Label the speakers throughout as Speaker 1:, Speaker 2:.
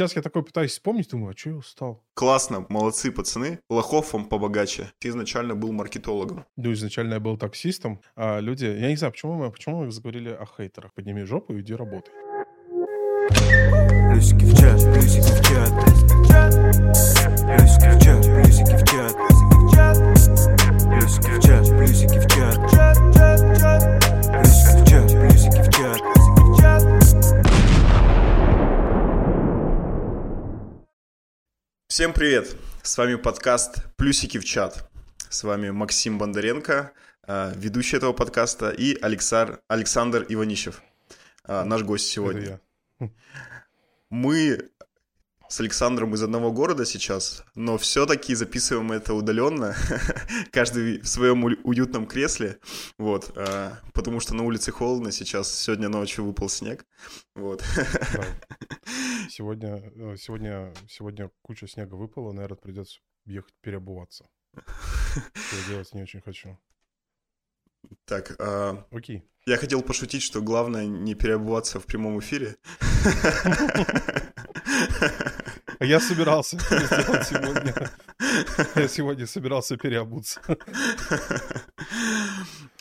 Speaker 1: сейчас я такой пытаюсь вспомнить, думаю, а что я устал?
Speaker 2: Классно, молодцы, пацаны. Лохов вам побогаче. Ты изначально был маркетологом.
Speaker 1: Ну, изначально я был таксистом, а люди... Я не знаю, почему мы, почему мы заговорили о хейтерах. Подними жопу и иди работай. Плюсики в чат, плюсики в чат. Плюсики в чат, плюсики в чат. Плюсики в чат, плюсики в чат. Плюсики в чат, плюсики в чат.
Speaker 2: Всем привет! С вами подкаст «Плюсики в чат». С вами Максим Бондаренко, а, ведущий этого подкаста, и Алексар, Александр Иванищев, а, наш гость сегодня. Мы с Александром из одного города сейчас, но все-таки записываем это удаленно, каждый в своем уютном кресле, вот, а, потому что на улице холодно сейчас, сегодня ночью выпал снег, вот.
Speaker 1: Сегодня, э, сегодня, сегодня куча снега выпала, наверное, придется ехать переобуваться. Я делать не очень хочу.
Speaker 2: Так, а...
Speaker 1: окей.
Speaker 2: Я хотел пошутить, что главное не переобуваться в прямом эфире.
Speaker 1: А я собирался сделать сегодня. Я сегодня собирался переобуться.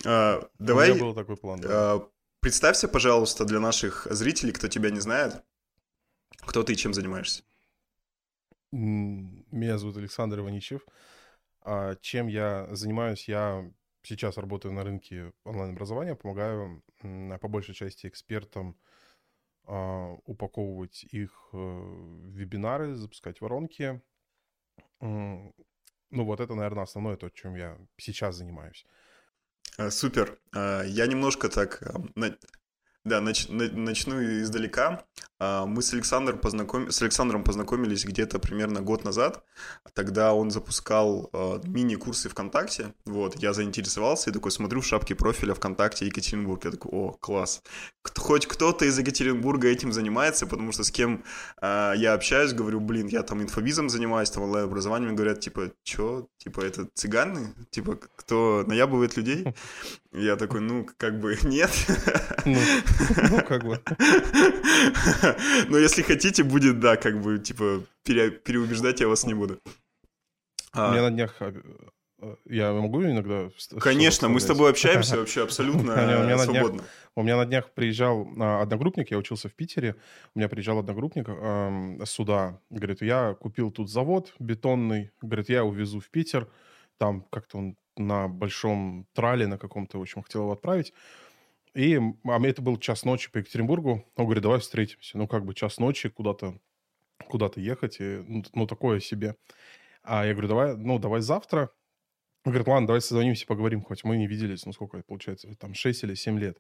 Speaker 2: А, давай.
Speaker 1: У меня был такой план. А,
Speaker 2: представься, пожалуйста, для наших зрителей, кто тебя не знает, кто ты и чем занимаешься.
Speaker 1: Меня зовут Александр Иваничев. А чем я занимаюсь? Я сейчас работаю на рынке онлайн-образования, помогаю по большей части экспертам упаковывать их э, вебинары, запускать воронки. Ну вот это, наверное, основное то, чем я сейчас занимаюсь.
Speaker 2: А, супер. А, я немножко так да, нач, начну издалека. А, мы с, Александр познаком... с Александром познакомились где-то примерно год назад. Тогда он запускал э, мини-курсы ВКонтакте. Вот, я заинтересовался и такой смотрю в шапке профиля ВКонтакте Екатеринбург. Я такой, о, класс. Хоть кто-то из Екатеринбурга этим занимается, потому что с кем э, я общаюсь, говорю, блин, я там инфобизом занимаюсь, там онлайн-образованием, говорят, типа, чё, типа, это цыганы? Типа, кто наябывает людей? Я такой, ну, как бы нет.
Speaker 1: Ну, ну как бы.
Speaker 2: Но если хотите, будет, да, как бы, типа, пере, переубеждать я вас не буду.
Speaker 1: У меня на днях... А, а, я могу иногда...
Speaker 2: Конечно, мы с тобой общаемся вообще абсолютно свободно.
Speaker 1: У меня на днях приезжал а, одногруппник, я учился в Питере, у меня приезжал одногруппник сюда, говорит, я купил тут завод бетонный, говорит, я увезу в Питер, там как-то он на большом трале на каком-то, в общем, хотел его отправить. И а это был час ночи по Екатеринбургу. Он говорит, давай встретимся. Ну, как бы час ночи куда-то куда-то ехать, и, ну, ну, такое себе. А я говорю, давай, ну, давай завтра. Он говорит, ладно, давай созвонимся, поговорим, хоть мы не виделись, ну, сколько получается, там, 6 или 7 лет.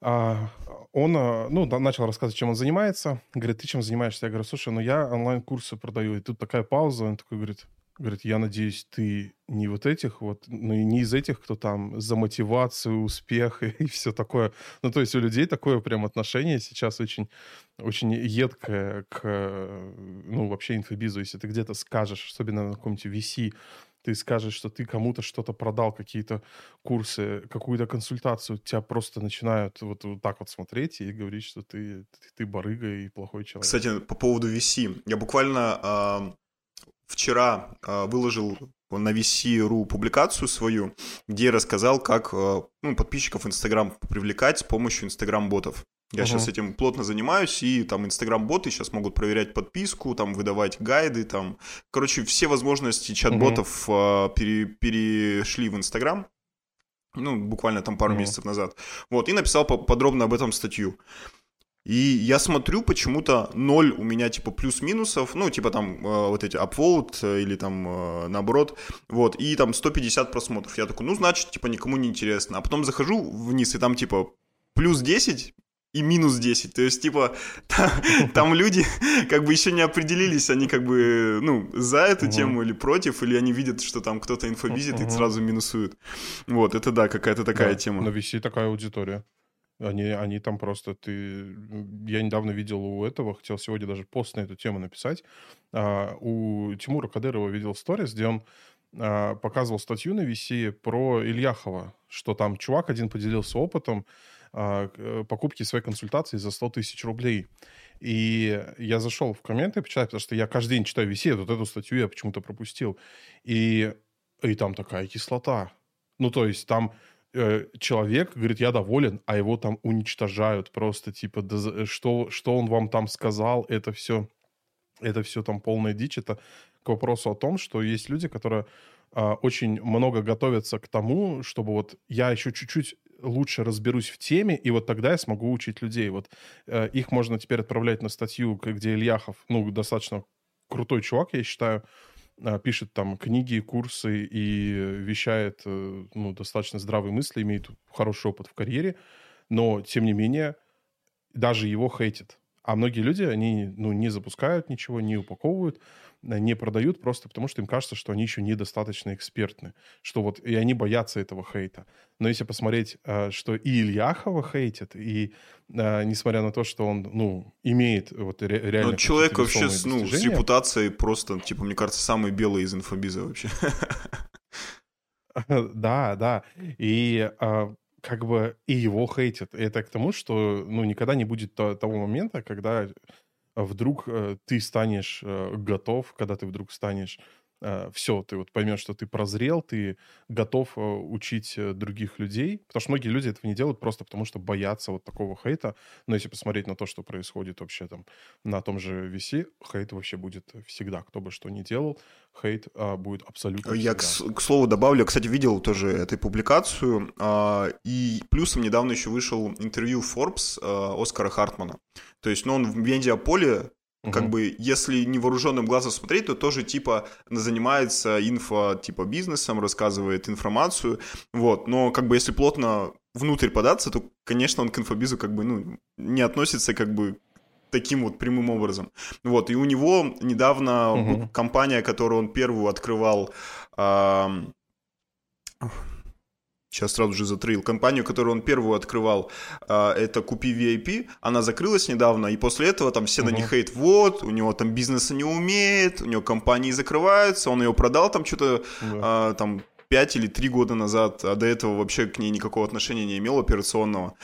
Speaker 1: А, он, а, ну, начал рассказывать, чем он занимается. Говорит, ты чем занимаешься? Я говорю, слушай, ну, я онлайн-курсы продаю. И тут такая пауза, он такой говорит, Говорит, я надеюсь, ты не вот этих вот, ну и не из этих, кто там за мотивацию, успех и, и все такое. Ну, то есть у людей такое прям отношение сейчас очень, очень едкое к, ну, вообще инфобизу. Если ты где-то скажешь, особенно на каком-нибудь VC, ты скажешь, что ты кому-то что-то продал, какие-то курсы, какую-то консультацию, тебя просто начинают вот, вот так вот смотреть и говорить, что ты, ты, ты барыга и плохой человек.
Speaker 2: Кстати, по поводу VC. Я буквально вчера э, выложил на VC.ru публикацию свою, где рассказал, как э, ну, подписчиков Инстаграм привлекать с помощью Инстаграм-ботов. Я uh-huh. сейчас этим плотно занимаюсь, и там Инстаграм-боты сейчас могут проверять подписку, там выдавать гайды, там, короче, все возможности чат-ботов uh-huh. э, пере, перешли в Инстаграм, ну, буквально там пару uh-huh. месяцев назад. Вот, и написал подробно об этом статью. И я смотрю, почему-то ноль у меня типа плюс-минусов, ну, типа там э, вот эти upvote э, или там э, наоборот, вот, и там 150 просмотров. Я такой, ну, значит, типа никому не интересно. А потом захожу вниз, и там типа плюс 10 и минус 10. То есть, типа, там, там люди как бы еще не определились, они как бы, ну, за эту тему или против, или они видят, что там кто-то инфобизит и сразу минусуют. Вот, это да, какая-то такая да, тема.
Speaker 1: На VC такая аудитория. Они, они там просто, ты... Я недавно видел у этого, хотел сегодня даже пост на эту тему написать. А, у Тимура Кадырова видел сторис, где он а, показывал статью на VC про Ильяхова, что там чувак один поделился опытом, а, покупки своей консультации за 100 тысяч рублей. И я зашел в комменты почитать, потому что я каждый день читаю виси, вот эту статью я почему-то пропустил. И, и там такая кислота. Ну, то есть там человек говорит, я доволен, а его там уничтожают просто, типа, да, что, что он вам там сказал, это все, это все там полная дичь. Это к вопросу о том, что есть люди, которые э, очень много готовятся к тому, чтобы вот я еще чуть-чуть лучше разберусь в теме, и вот тогда я смогу учить людей. Вот э, их можно теперь отправлять на статью, где Ильяхов, ну, достаточно крутой чувак, я считаю, э, пишет там книги, курсы и вещает, э, ну, достаточно здравые мысли, имеет хороший опыт в карьере, но, тем не менее, даже его хейтят. А многие люди, они, ну, не запускают ничего, не упаковывают, не продают просто потому, что им кажется, что они еще недостаточно экспертны, что вот и они боятся этого хейта. Но если посмотреть, э, что и Ильяхова хейтят, и э, несмотря на то, что он, ну, имеет вот реально...
Speaker 2: Ну, человек вообще с, ну, с репутацией просто, типа, мне кажется, самый белый из инфобиза вообще.
Speaker 1: Да, да. И как бы и его хейтят. Это к тому, что, ну, никогда не будет того момента, когда вдруг э, ты станешь э, готов, когда ты вдруг станешь все, ты вот поймешь, что ты прозрел, ты готов э, учить э, других людей, потому что многие люди этого не делают просто потому, что боятся вот такого хейта. Но если посмотреть на то, что происходит вообще там на том же VC, хейт вообще будет всегда, кто бы что ни делал, хейт а, будет абсолютно
Speaker 2: Я, к, к слову, добавлю, кстати, видел тоже эту публикацию, а, и плюсом недавно еще вышел интервью Forbes а, Оскара Хартмана. То есть, ну, он в медиаполе Угу. Как бы, если невооруженным глазом смотреть, то тоже, типа, занимается инфо, типа, бизнесом, рассказывает информацию, вот, но, как бы, если плотно внутрь податься, то, конечно, он к инфобизу, как бы, ну, не относится, как бы, таким вот прямым образом. Вот, и у него недавно угу. компания, которую он первую открывал, э, сейчас сразу же затрыл, компанию, которую он первую открывал, а, это Купи VIP, она закрылась недавно, и после этого там все uh-huh. на них хейт, вот, у него там бизнеса не умеет, у него компании закрываются, он ее продал там что-то uh-huh. а, там 5 или 3 года назад, а до этого вообще к ней никакого отношения не имел операционного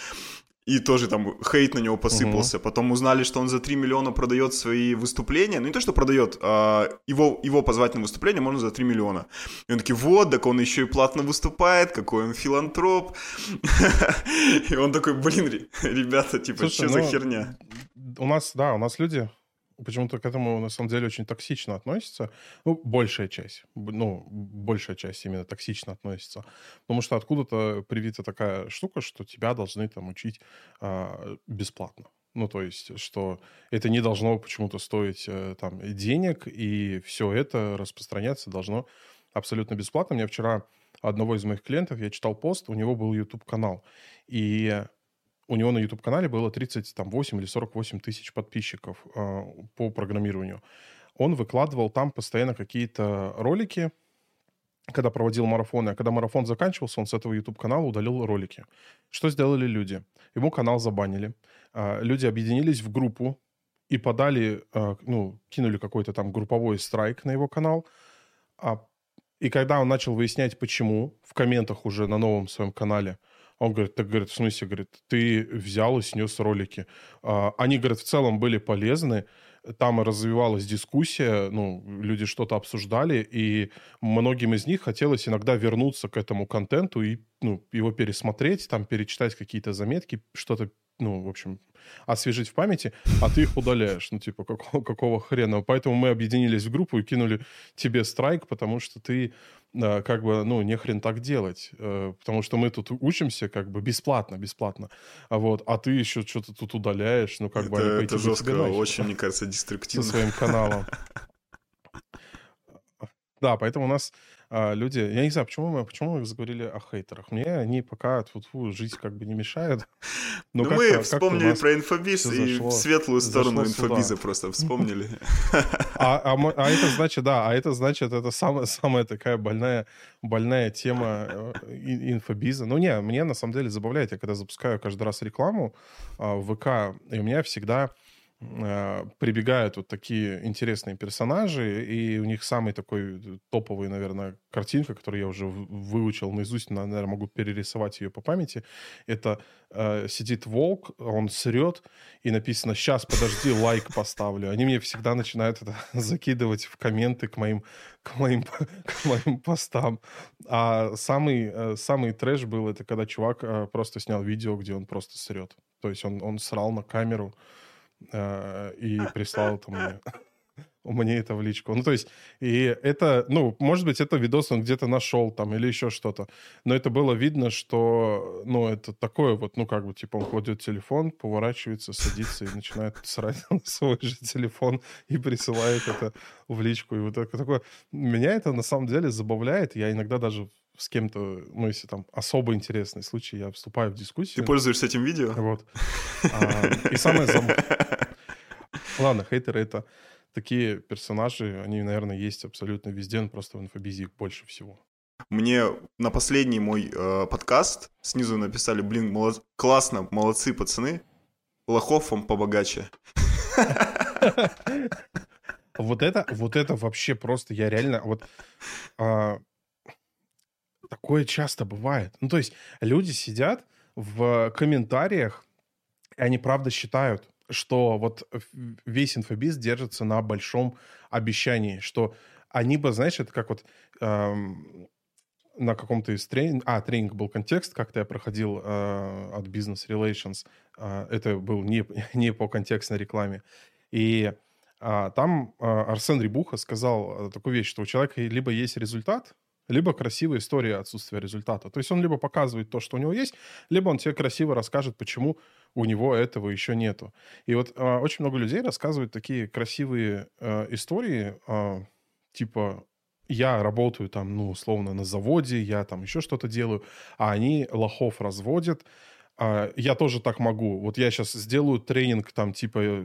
Speaker 2: и тоже там хейт на него посыпался. Угу. Потом узнали, что он за 3 миллиона продает свои выступления. Ну, не то, что продает, а его, его позвать на выступление можно за 3 миллиона. И он такие, вот, так он еще и платно выступает, какой он филантроп. И он такой, блин, ребята, типа, что за ну, херня?
Speaker 1: У нас, да, у нас люди почему-то к этому, на самом деле, очень токсично относится. Ну, большая часть. Ну, большая часть именно токсично относится. Потому что откуда-то привита такая штука, что тебя должны там учить а, бесплатно. Ну, то есть, что это не должно почему-то стоить э, там денег, и все это распространяться должно абсолютно бесплатно. Мне вчера одного из моих клиентов, я читал пост, у него был YouTube-канал. И у него на YouTube-канале было 38 или 48 тысяч подписчиков э, по программированию. Он выкладывал там постоянно какие-то ролики, когда проводил марафоны. А когда марафон заканчивался, он с этого YouTube-канала удалил ролики. Что сделали люди? Ему канал забанили. Э, люди объединились в группу и подали, э, ну, кинули какой-то там групповой страйк на его канал. А, и когда он начал выяснять, почему, в комментах уже на новом своем канале – он говорит, так, говорит, в смысле, говорит, ты взял и снес ролики. А, они, говорит, в целом были полезны, там развивалась дискуссия, ну, люди что-то обсуждали, и многим из них хотелось иногда вернуться к этому контенту и, ну, его пересмотреть, там, перечитать какие-то заметки, что-то ну, в общем, освежить в памяти, а ты их удаляешь. Ну, типа, какого, какого хрена? Поэтому мы объединились в группу и кинули тебе страйк, потому что ты э, как бы, ну, не хрен так делать. Э, потому что мы тут учимся как бы бесплатно, бесплатно. А вот, а ты еще что-то тут удаляешь, ну, как
Speaker 2: это,
Speaker 1: бы...
Speaker 2: Это жестко, очень, мне кажется, деструктивно.
Speaker 1: Со своим каналом. Да, поэтому у нас а, люди, я не знаю, почему мы, почему мы заговорили о хейтерах. Мне они пока тут жить как бы не мешают.
Speaker 2: Но ну, мы вспомнили про инфобиз и зашло, светлую сторону инфобиза просто вспомнили.
Speaker 1: А, а, а это значит, да, а это значит, это самая, самая такая больная, больная тема э, инфобиза. Ну, не, мне на самом деле забавляет, я когда запускаю каждый раз рекламу а, в ВК, и у меня всегда прибегают вот такие интересные персонажи, и у них самый такой топовый, наверное, картинка, которую я уже выучил наизусть, наверное, могу перерисовать ее по памяти. Это э, сидит волк, он срет, и написано «Сейчас, подожди, лайк поставлю». Они мне всегда начинают это закидывать в комменты к моим, к моим, к моим постам. А самый, э, самый трэш был, это когда чувак э, просто снял видео, где он просто срет. То есть он, он срал на камеру, э, и прислал это мне. мне это в личку. Ну, то есть, и это, ну, может быть, это видос он где-то нашел там или еще что-то. Но это было видно, что, ну, это такое вот, ну, как бы, типа, он кладет телефон, поворачивается, садится и начинает срать на свой же телефон и присылает это в личку. И вот это такое... Меня это на самом деле забавляет. Я иногда даже с кем-то, ну, если там особо интересный случай, я вступаю в дискуссию.
Speaker 2: Ты пользуешься этим видео?
Speaker 1: Вот. А, и самое забавное... Ладно, хейтеры — это такие персонажи, они, наверное, есть абсолютно везде, но просто в инфобизе их больше всего.
Speaker 2: Мне на последний мой э, подкаст снизу написали, блин, молод... классно, молодцы, пацаны, лохов вам побогаче.
Speaker 1: Вот это, вот это вообще просто, я реально, вот а, такое часто бывает. Ну, то есть люди сидят в комментариях, и они правда считают, что вот весь инфобиз держится на большом обещании, что они бы, знаешь, это как вот эм, на каком-то из тренингов, а, тренинг был контекст, как-то я проходил э, от Business Relations, э, это был не, не по контекстной рекламе, и э, там э, Арсен Рибуха сказал э, такую вещь, что у человека либо есть результат, либо красивая история отсутствия результата. То есть он либо показывает то, что у него есть, либо он тебе красиво расскажет, почему у него этого еще нету. И вот э, очень много людей рассказывают такие красивые э, истории, э, типа я работаю там, ну, условно, на заводе, я там еще что-то делаю, а они лохов разводят, я тоже так могу. Вот я сейчас сделаю тренинг там типа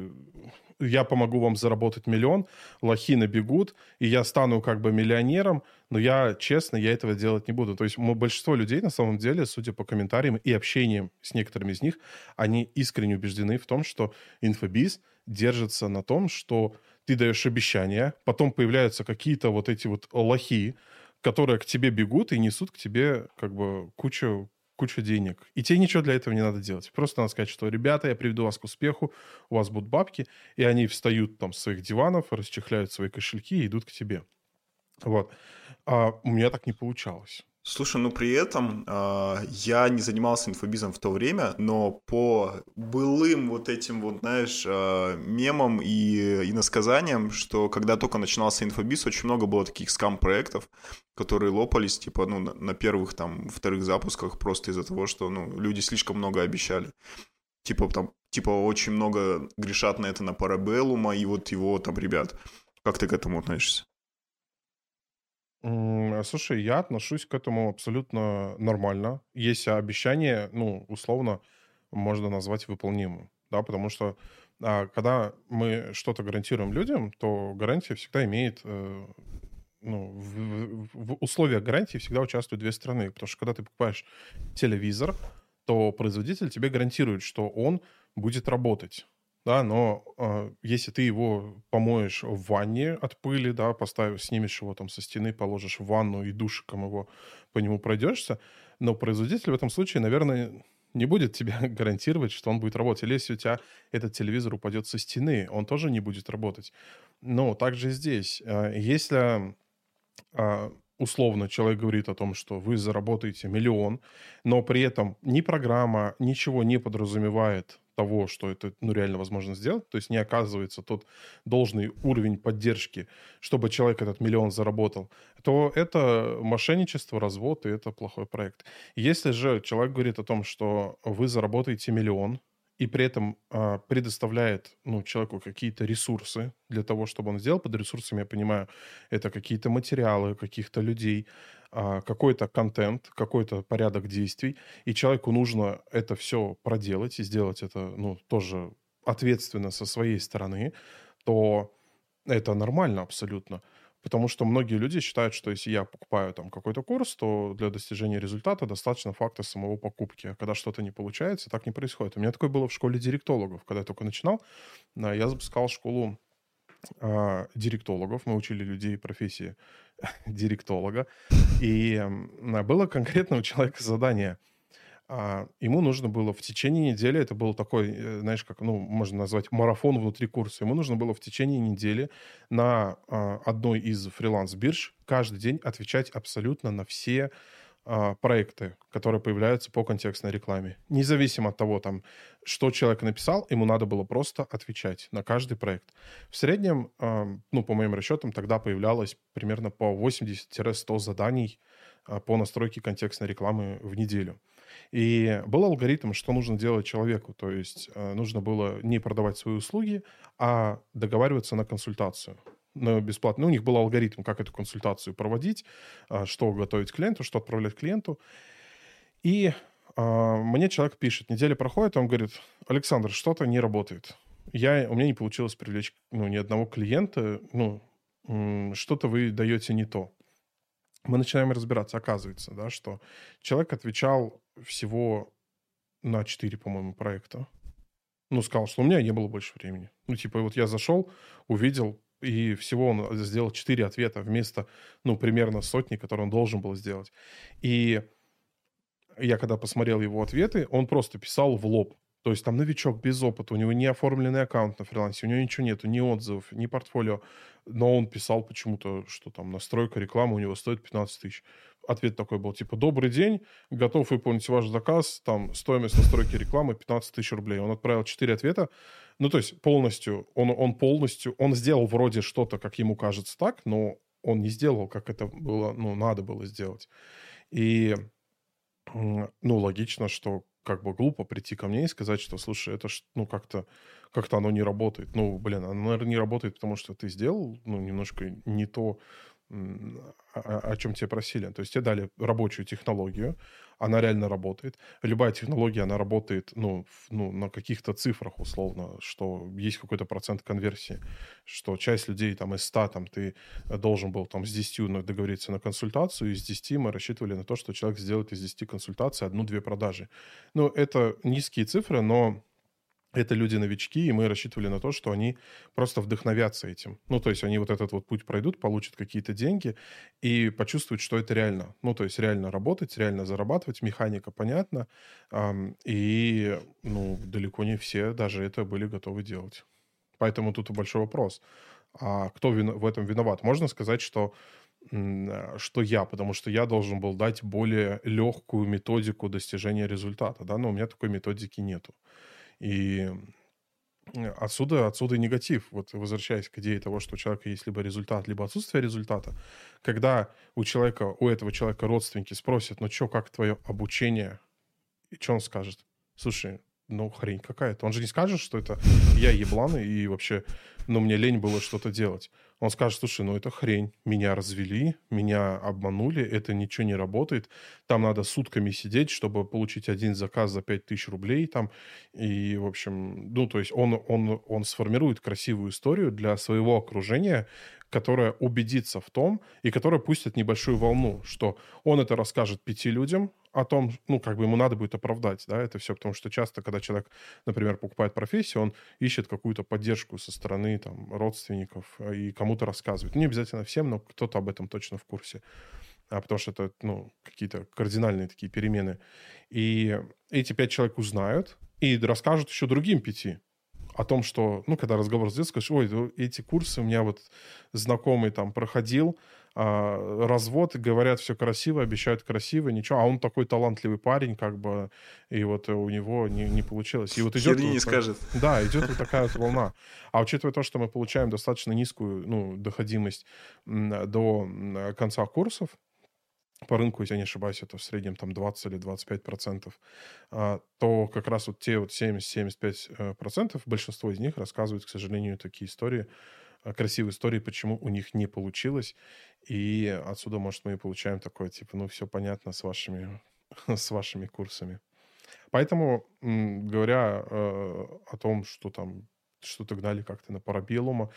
Speaker 1: я помогу вам заработать миллион, лохи набегут, и я стану как бы миллионером, но я, честно, я этого делать не буду. То есть мы, большинство людей, на самом деле, судя по комментариям и общениям с некоторыми из них, они искренне убеждены в том, что инфобиз держится на том, что ты даешь обещания, потом появляются какие-то вот эти вот лохи, которые к тебе бегут и несут к тебе как бы кучу кучу денег. И тебе ничего для этого не надо делать. Просто надо сказать, что, ребята, я приведу вас к успеху, у вас будут бабки, и они встают там с своих диванов, расчехляют свои кошельки и идут к тебе. Вот. А у меня так не получалось.
Speaker 2: Слушай, ну при этом э, я не занимался инфобизом в то время, но по былым вот этим вот, знаешь, э, мемам и иносказаниям, что когда только начинался инфобиз, очень много было таких скам-проектов, которые лопались, типа, ну, на, на первых, там, вторых запусках просто из-за того, что, ну, люди слишком много обещали. Типа, там, типа, очень много грешат на это на Парабеллума и вот его там ребят. Как ты к этому относишься?
Speaker 1: Слушай, я отношусь к этому абсолютно нормально. Есть обещание, ну, условно, можно назвать выполнимым, да, потому что а, когда мы что-то гарантируем людям, то гарантия всегда имеет, э, ну, в, в условиях гарантии всегда участвуют две стороны, потому что когда ты покупаешь телевизор, то производитель тебе гарантирует, что он будет работать да, но э, если ты его помоешь в ванне от пыли, да, поставишь, снимешь его там со стены, положишь в ванну и душиком его по нему пройдешься, но производитель в этом случае, наверное, не будет тебе гарантировать, что он будет работать. Или если у тебя этот телевизор упадет со стены, он тоже не будет работать. Но также здесь, э, если э, условно человек говорит о том, что вы заработаете миллион, но при этом ни программа, ничего не подразумевает того, что это ну, реально возможно сделать, то есть не оказывается тот должный уровень поддержки, чтобы человек этот миллион заработал, то это мошенничество, развод, и это плохой проект. Если же человек говорит о том, что вы заработаете миллион, и при этом э, предоставляет ну, человеку какие-то ресурсы для того, чтобы он сделал. Под ресурсами, я понимаю, это какие-то материалы каких-то людей, э, какой-то контент, какой-то порядок действий, и человеку нужно это все проделать и сделать это ну, тоже ответственно со своей стороны, то это нормально абсолютно. Потому что многие люди считают, что если я покупаю там какой-то курс, то для достижения результата достаточно факта самого покупки. А когда что-то не получается, так не происходит. У меня такое было в школе директологов. Когда я только начинал, я запускал школу а, директологов. Мы учили людей профессии директолога. И было конкретно у человека задание – а, ему нужно было в течение недели, это был такой, э, знаешь, как, ну, можно назвать марафон внутри курса, ему нужно было в течение недели на а, одной из фриланс-бирж каждый день отвечать абсолютно на все а, проекты, которые появляются по контекстной рекламе. Независимо от того, там, что человек написал, ему надо было просто отвечать на каждый проект. В среднем, ну, по моим расчетам, тогда появлялось примерно по 80-100 заданий по настройке контекстной рекламы в неделю. И был алгоритм, что нужно делать человеку. То есть э, нужно было не продавать свои услуги, а договариваться на консультацию на бесплатно. Ну, у них был алгоритм, как эту консультацию проводить, э, что готовить клиенту, что отправлять клиенту. И э, мне человек пишет, неделя проходит, он говорит, Александр, что-то не работает. Я, у меня не получилось привлечь ну, ни одного клиента, ну, что-то вы даете не то мы начинаем разбираться, оказывается, да, что человек отвечал всего на 4, по-моему, проекта. Ну, сказал, что у меня не было больше времени. Ну, типа, вот я зашел, увидел, и всего он сделал 4 ответа вместо, ну, примерно сотни, которые он должен был сделать. И я когда посмотрел его ответы, он просто писал в лоб. То есть там новичок без опыта, у него не оформленный аккаунт на фрилансе, у него ничего нету, ни отзывов, ни портфолио. Но он писал почему-то, что там настройка рекламы у него стоит 15 тысяч. Ответ такой был, типа, добрый день, готов выполнить ваш заказ, там, стоимость настройки рекламы 15 тысяч рублей. Он отправил 4 ответа, ну, то есть полностью, он, он полностью, он сделал вроде что-то, как ему кажется так, но он не сделал, как это было, ну, надо было сделать. И, ну, логично, что как бы глупо прийти ко мне и сказать, что, слушай, это ж, ну, как-то как-то оно не работает. Ну, блин, оно, наверное, не работает, потому что ты сделал, ну, немножко не то, о, чем тебе просили. То есть тебе дали рабочую технологию, она реально работает. Любая технология, она работает ну, ну, на каких-то цифрах условно, что есть какой-то процент конверсии, что часть людей там из 100 там, ты должен был там с 10 договориться на консультацию, и с 10 мы рассчитывали на то, что человек сделает из 10 консультаций одну-две продажи. Ну, это низкие цифры, но это люди-новички, и мы рассчитывали на то, что они просто вдохновятся этим. Ну, то есть они вот этот вот путь пройдут, получат какие-то деньги и почувствуют, что это реально. Ну, то есть реально работать, реально зарабатывать, механика понятна, и, ну, далеко не все даже это были готовы делать. Поэтому тут большой вопрос. А кто в этом виноват? Можно сказать, что что я, потому что я должен был дать более легкую методику достижения результата, да, но у меня такой методики нету. И отсюда, отсюда и негатив. Вот возвращаясь к идее того, что у человека есть либо результат, либо отсутствие результата. Когда у человека, у этого человека родственники спросят, ну что, как твое обучение? И что он скажет? Слушай, ну хрень какая-то. Он же не скажет, что это я ебланы и вообще, ну мне лень было что-то делать он скажет, слушай, ну это хрень, меня развели, меня обманули, это ничего не работает, там надо сутками сидеть, чтобы получить один заказ за 5000 рублей там, и, в общем, ну, то есть он, он, он сформирует красивую историю для своего окружения, которая убедится в том, и которая пустит небольшую волну, что он это расскажет пяти людям, о том, ну, как бы ему надо будет оправдать, да, это все, потому что часто, когда человек, например, покупает профессию, он ищет какую-то поддержку со стороны, там, родственников и кому-то рассказывает. Не обязательно всем, но кто-то об этом точно в курсе. А потому что это, ну, какие-то кардинальные такие перемены. И эти пять человек узнают и расскажут еще другим пяти о том, что, ну, когда разговор с скажешь, ой, эти курсы у меня вот знакомый там проходил, а, развод, говорят, все красиво, обещают красиво, ничего, а он такой талантливый парень, как бы, и вот у него не, не получилось. И вот идет...
Speaker 2: Херни вот, не скажет.
Speaker 1: Да, идет вот такая вот волна. А учитывая то, что мы получаем достаточно низкую, ну, доходимость до конца курсов, по рынку, если я не ошибаюсь, это в среднем там 20 или 25 процентов, а, то как раз вот те вот 70-75 э, процентов, большинство из них рассказывают, к сожалению, такие истории, э, красивые истории, почему у них не получилось. И отсюда, может, мы и получаем такое, типа, ну, все понятно с вашими, с вашими курсами. Поэтому, говоря э, о том, что там что-то гнали как-то на парабеллума,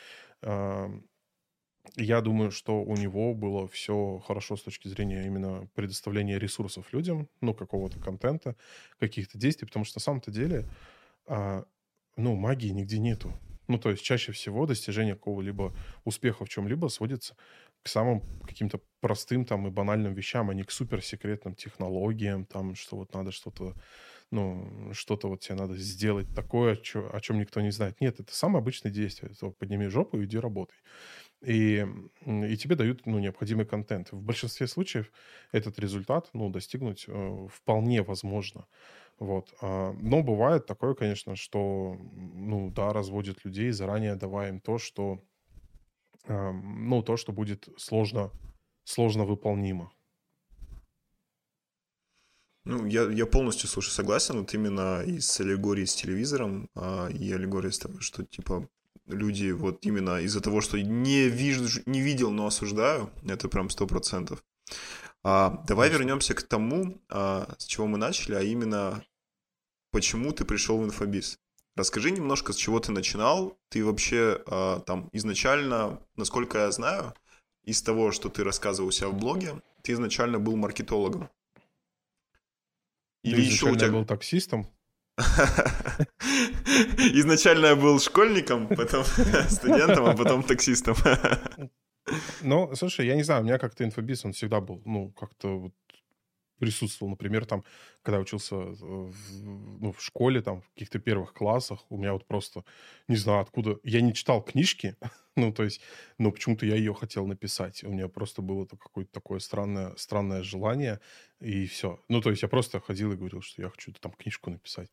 Speaker 1: я думаю, что у него было все хорошо с точки зрения именно предоставления ресурсов людям, ну, какого-то контента, каких-то действий, потому что на самом-то деле, а, ну, магии нигде нету. Ну, то есть чаще всего достижение какого-либо успеха в чем-либо сводится к самым каким-то простым там и банальным вещам, а не к суперсекретным технологиям, там, что вот надо что-то, ну, что-то вот тебе надо сделать такое, о чем никто не знает. Нет, это самое обычное действие. Это подними жопу и иди работай. И, и тебе дают ну, необходимый контент. В большинстве случаев этот результат ну, достигнуть э, вполне возможно. Вот. А, но бывает такое, конечно, что, ну, да, разводят людей, заранее давая им то, что, ну, то, что будет сложно, сложно выполнимо.
Speaker 2: Ну, я, я полностью, слушай, согласен, вот именно и с аллегорией с телевизором, а, и аллегорией с того, что, типа, люди вот именно из-за того, что не, вижу, не видел, но осуждаю, это прям сто процентов. А, давай вернемся к тому, а, с чего мы начали, а именно почему ты пришел в инфобиз. Расскажи немножко, с чего ты начинал. Ты вообще а, там изначально, насколько я знаю, из того, что ты рассказывал у себя в блоге, ты изначально был маркетологом.
Speaker 1: Или еще у тебя был таксистом?
Speaker 2: Изначально я был школьником, потом студентом, а потом таксистом.
Speaker 1: Ну, слушай, я не знаю, у меня как-то инфобиз, он всегда был, ну, как-то вот присутствовал. Например, там, когда учился в, ну, в школе, там, в каких-то первых классах, у меня вот просто, не знаю откуда, я не читал книжки, ну, то есть, но почему-то я ее хотел написать. У меня просто было какое-то такое странное, странное желание, и все. Ну, то есть я просто ходил и говорил, что я хочу там книжку написать.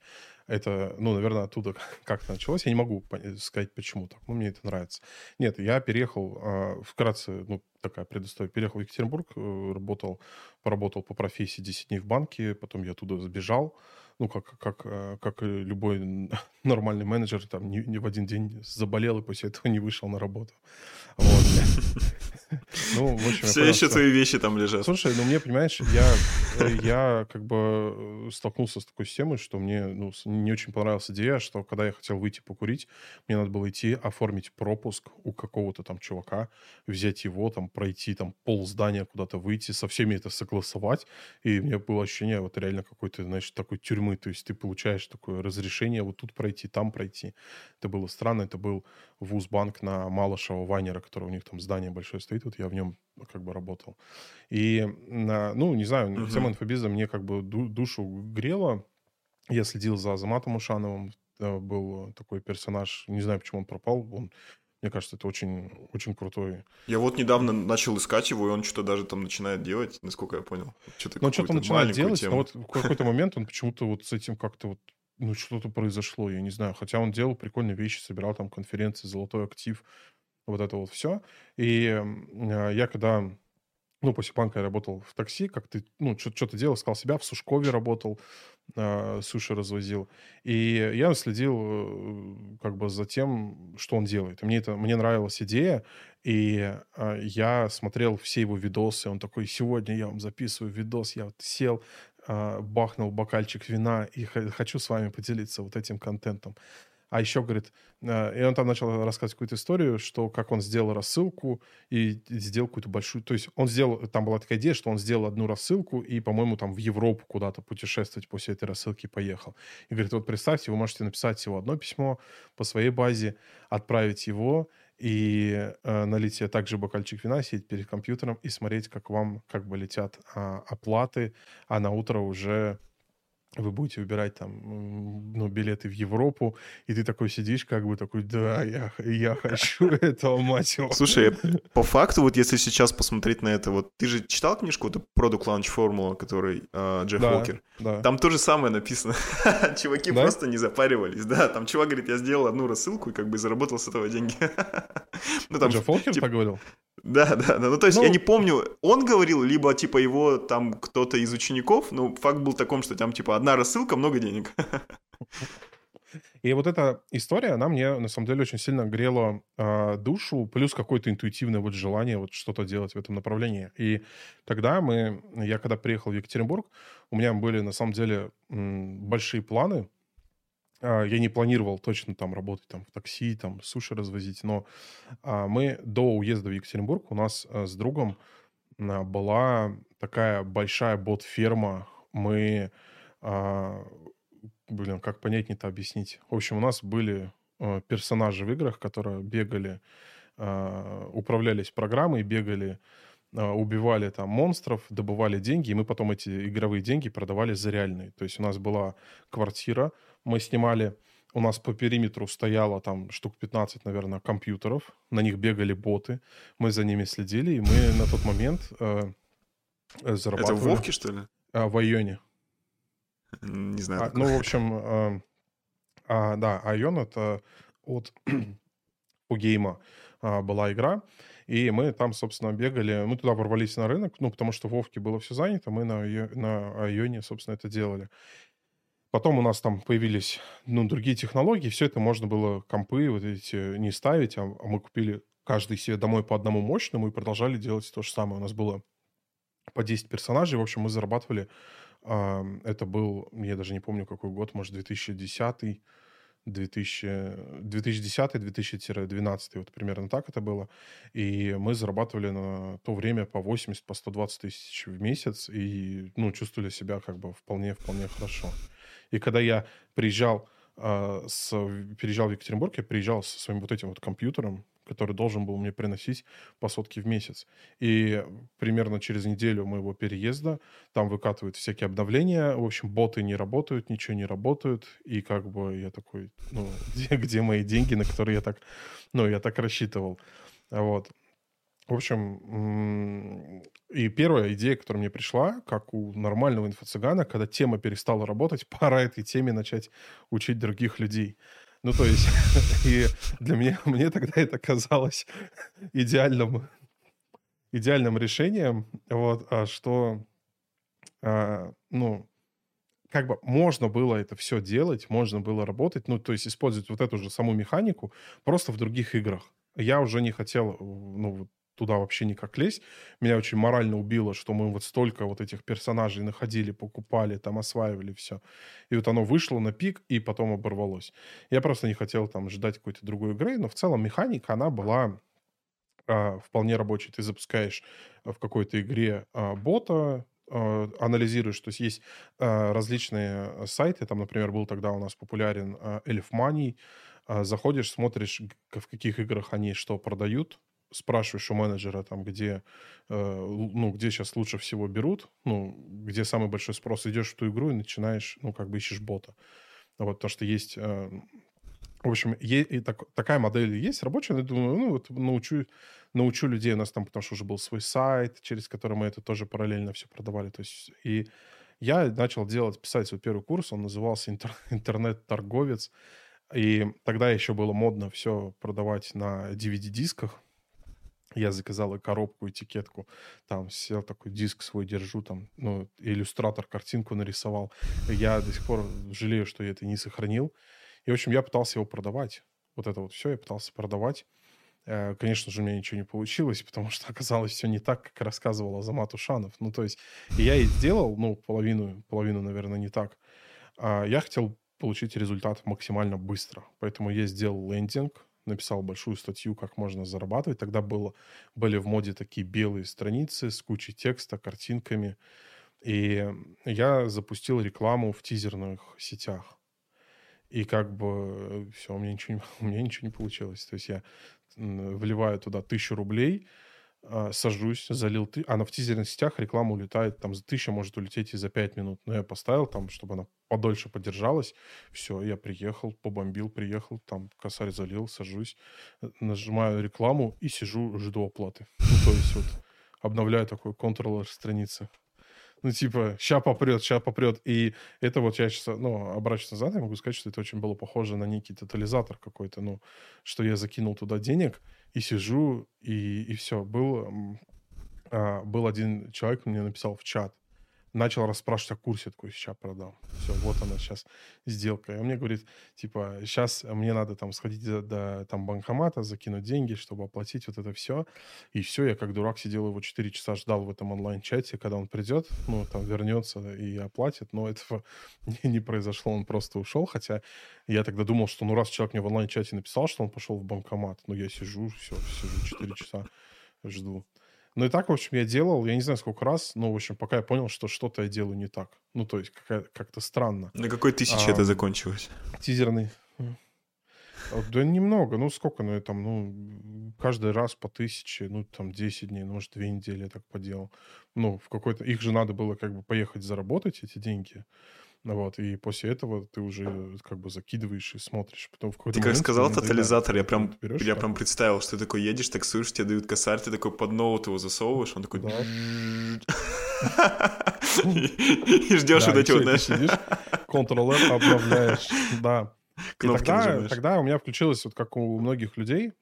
Speaker 1: Это, ну, наверное, оттуда как-то началось. Я не могу сказать, почему так. Ну, мне это нравится. Нет, я переехал, э, вкратце, ну, такая предыстория. Переехал в Екатеринбург, э, работал, поработал по профессии 10 дней в банке, потом я оттуда сбежал, ну, как, как, э, как любой нормальный менеджер, там, не, не в один день заболел и после этого не вышел на работу. Вот.
Speaker 2: Ну, в общем, Все еще твои вещи там лежат.
Speaker 1: Слушай, ну мне, понимаешь, я, э, я как бы э, столкнулся с такой системой, что мне ну, не очень понравилась идея, что когда я хотел выйти покурить, мне надо было идти оформить пропуск у какого-то там чувака, взять его, там, пройти там пол здания куда-то выйти, со всеми это согласовать. И у меня было ощущение вот реально какой-то, знаешь, такой тюрьмы. То есть ты получаешь такое разрешение вот тут пройти, там пройти. Это было странно. Это был вузбанк на Малышева Вайнера, который у них там здание большое стоит. Вот я в нем как бы работал. И, ну, не знаю, uh-huh. тема инфобиза мне как бы душу грела. Я следил за Азаматом Ушановым. Э, был такой персонаж, не знаю, почему он пропал. Он мне кажется, это очень, очень крутой.
Speaker 2: Я вот недавно начал искать его, и он что-то даже там начинает делать, насколько я понял.
Speaker 1: Что-то ну, что-то начинает делать, тему. но вот в какой-то момент он почему-то вот с этим как-то вот ну, что-то произошло, я не знаю. Хотя он делал прикольные вещи, собирал там конференции, золотой актив, вот это вот все. И э, я когда, ну, после банка я работал в такси, как ты, ну, что-то делал, сказал себя, в Сушкове работал, э, суши развозил. И я следил э, как бы за тем, что он делает. Мне это, мне нравилась идея, и э, я смотрел все его видосы, он такой, сегодня я вам записываю видос, я вот сел, бахнул бокальчик вина и хочу с вами поделиться вот этим контентом. А еще, говорит, э, и он там начал рассказывать какую-то историю, что как он сделал рассылку и сделал какую-то большую... То есть он сделал... Там была такая идея, что он сделал одну рассылку и, по-моему, там в Европу куда-то путешествовать после этой рассылки поехал. И говорит, вот представьте, вы можете написать всего одно письмо по своей базе, отправить его, и э, налить себе также бокальчик вина, сидеть перед компьютером и смотреть, как вам как бы летят э, оплаты, а на утро уже вы будете выбирать там, ну, билеты в Европу, и ты такой сидишь, как бы такой, да, я, я хочу этого, мать его.
Speaker 2: Слушай, по факту, вот если сейчас посмотреть на это, вот ты же читал книжку, это Product Launch Formula, который э, Джефф да, Уокер? Да. Там то же самое написано. Чуваки да? просто не запаривались, да, там чувак говорит, я сделал одну рассылку и как бы заработал с этого деньги.
Speaker 1: ну, там, Джефф Уокер типа, так говорил?
Speaker 2: Да, да, да. Ну, то есть, ну, я не помню, он говорил, либо, типа, его там кто-то из учеников, но факт был таком, что там, типа, одна рассылка, много денег.
Speaker 1: И вот эта история, она мне, на самом деле, очень сильно грела э, душу, плюс какое-то интуитивное вот желание вот что-то делать в этом направлении. И тогда мы, я когда приехал в Екатеринбург, у меня были, на самом деле, большие планы, а, я не планировал точно там работать там в такси, там суши развозить, но а, мы до уезда в Екатеринбург у нас а, с другом а, была такая большая бот-ферма. Мы, блин, как понятнее-то объяснить. В общем, у нас были а, персонажи в играх, которые бегали, управлялись программой, бегали убивали там монстров, добывали деньги, и мы потом эти игровые деньги продавали за реальные. То есть у нас была квартира, мы снимали, у нас по периметру стояло там штук 15, наверное, компьютеров, на них бегали боты, мы за ними следили, и мы на тот момент э, зарабатывали...
Speaker 2: Это в Вовке, что ли?
Speaker 1: А, в Айоне.
Speaker 2: Не знаю.
Speaker 1: А, ну, в общем, э, а, да, Айон это от у гейма а, была игра, и мы там, собственно, бегали, мы туда ворвались на рынок, ну, потому что в Вовке было все занято, мы на, на Айоне, собственно, это делали. Потом у нас там появились, ну, другие технологии, все это можно было компы вот эти не ставить, а, а мы купили каждый себе домой по одному мощному и продолжали делать то же самое. У нас было по 10 персонажей, в общем, мы зарабатывали, э, это был, я даже не помню какой год, может, 2010 2010-2012, вот примерно так это было. И мы зарабатывали на то время по 80, по 120 тысяч в месяц и, ну, чувствовали себя как бы вполне-вполне хорошо. И когда я приезжал, э, с, переезжал в Екатеринбург, я приезжал со своим вот этим вот компьютером, который должен был мне приносить по сотке в месяц. И примерно через неделю моего переезда там выкатывают всякие обновления. В общем, боты не работают, ничего не работают. И как бы я такой, ну, где, где мои деньги, на которые я так, ну, я так рассчитывал. Вот. В общем, и первая идея, которая мне пришла, как у нормального инфо-цыгана, когда тема перестала работать, пора этой теме начать учить других людей. Ну, то есть, и для меня, мне тогда это казалось идеальным, идеальным решением, вот, а что, а, ну, как бы можно было это все делать, можно было работать, ну, то есть использовать вот эту же саму механику просто в других играх. Я уже не хотел, ну, туда вообще никак лезть. Меня очень морально убило, что мы вот столько вот этих персонажей находили, покупали, там осваивали все. И вот оно вышло на пик и потом оборвалось. Я просто не хотел там ждать какой-то другой игры, но в целом механика, она была э, вполне рабочей. Ты запускаешь в какой-то игре э, бота, э, анализируешь, то есть есть э, различные сайты, там, например, был тогда у нас популярен э, Elf Money, э, заходишь, смотришь, в каких играх они что продают, спрашиваешь у менеджера, там, где, э, ну, где сейчас лучше всего берут, ну, где самый большой спрос, идешь в ту игру и начинаешь, ну, как бы ищешь бота. Вот, то, что есть... Э, в общем, е- и так, такая модель есть рабочая, я думаю, ну, вот научу, научу людей, у нас там, потому что уже был свой сайт, через который мы это тоже параллельно все продавали, то есть, и я начал делать, писать свой первый курс, он назывался интер- «Интернет-торговец», и тогда еще было модно все продавать на DVD-дисках, я заказал и коробку, этикетку, там сел такой диск свой держу, там, ну, иллюстратор картинку нарисовал. Я до сих пор жалею, что я это не сохранил. И, в общем, я пытался его продавать. Вот это вот все я пытался продавать. Э, конечно же, у меня ничего не получилось, потому что оказалось все не так, как рассказывал Азамат Ушанов. Ну, то есть, я и сделал, ну, половину, половину, наверное, не так. А я хотел получить результат максимально быстро. Поэтому я сделал лендинг, написал большую статью, как можно зарабатывать. Тогда было, были в моде такие белые страницы с кучей текста, картинками. И я запустил рекламу в тизерных сетях. И как бы все, у меня ничего, у меня ничего не получилось. То есть я вливаю туда тысячу рублей, сажусь, залил ты, а на в тизерных сетях реклама улетает, там за тысяча может улететь и за пять минут. Но я поставил там, чтобы она подольше подержалась. Все, я приехал, побомбил, приехал, там косарь залил, сажусь, э, нажимаю рекламу и сижу, жду оплаты. Ну, то есть вот обновляю такой контроллер страницы. Ну, типа, ща попрет, ща попрет. И это вот я сейчас, ну, обращаюсь назад, я могу сказать, что это очень было похоже на некий тотализатор какой-то, ну, что я закинул туда денег, и сижу, и, и все. Был, а, был один человек, мне написал в чат, начал расспрашивать о курсе, такой, сейчас продам. Все, вот она сейчас сделка. И он мне говорит, типа, сейчас мне надо там сходить до, до там банкомата, закинуть деньги, чтобы оплатить вот это все. И все, я как дурак сидел его 4 часа ждал в этом онлайн-чате, когда он придет, ну, там, вернется и оплатит, но этого не, не произошло, он просто ушел, хотя я тогда думал, что, ну, раз человек мне в онлайн-чате написал, что он пошел в банкомат, ну, я сижу, все, сижу 4 часа, жду. Ну и так, в общем, я делал, я не знаю, сколько раз, но, в общем, пока я понял, что что-то я делаю не так. Ну, то есть как-то странно.
Speaker 2: На какой тысяче а, это закончилось?
Speaker 1: Тизерный. Да немного, ну сколько, ну, я там, ну, каждый раз по тысяче, ну, там, 10 дней, ну, может, две недели я так поделал. Ну, в какой-то, их же надо было как бы поехать заработать, эти деньги. Вот, и после этого ты уже как бы закидываешь и смотришь. Потом в
Speaker 2: ты как сказал тотализатор, я прям, берешь, я прям представил, что ты такой едешь, таксуешь, тебе дают косарь, ты такой под ноут его засовываешь, он такой... И ждешь вот эти вот, знаешь...
Speaker 1: Ctrl-F обновляешь, да. И тогда, тогда у меня включилось, вот как у многих людей,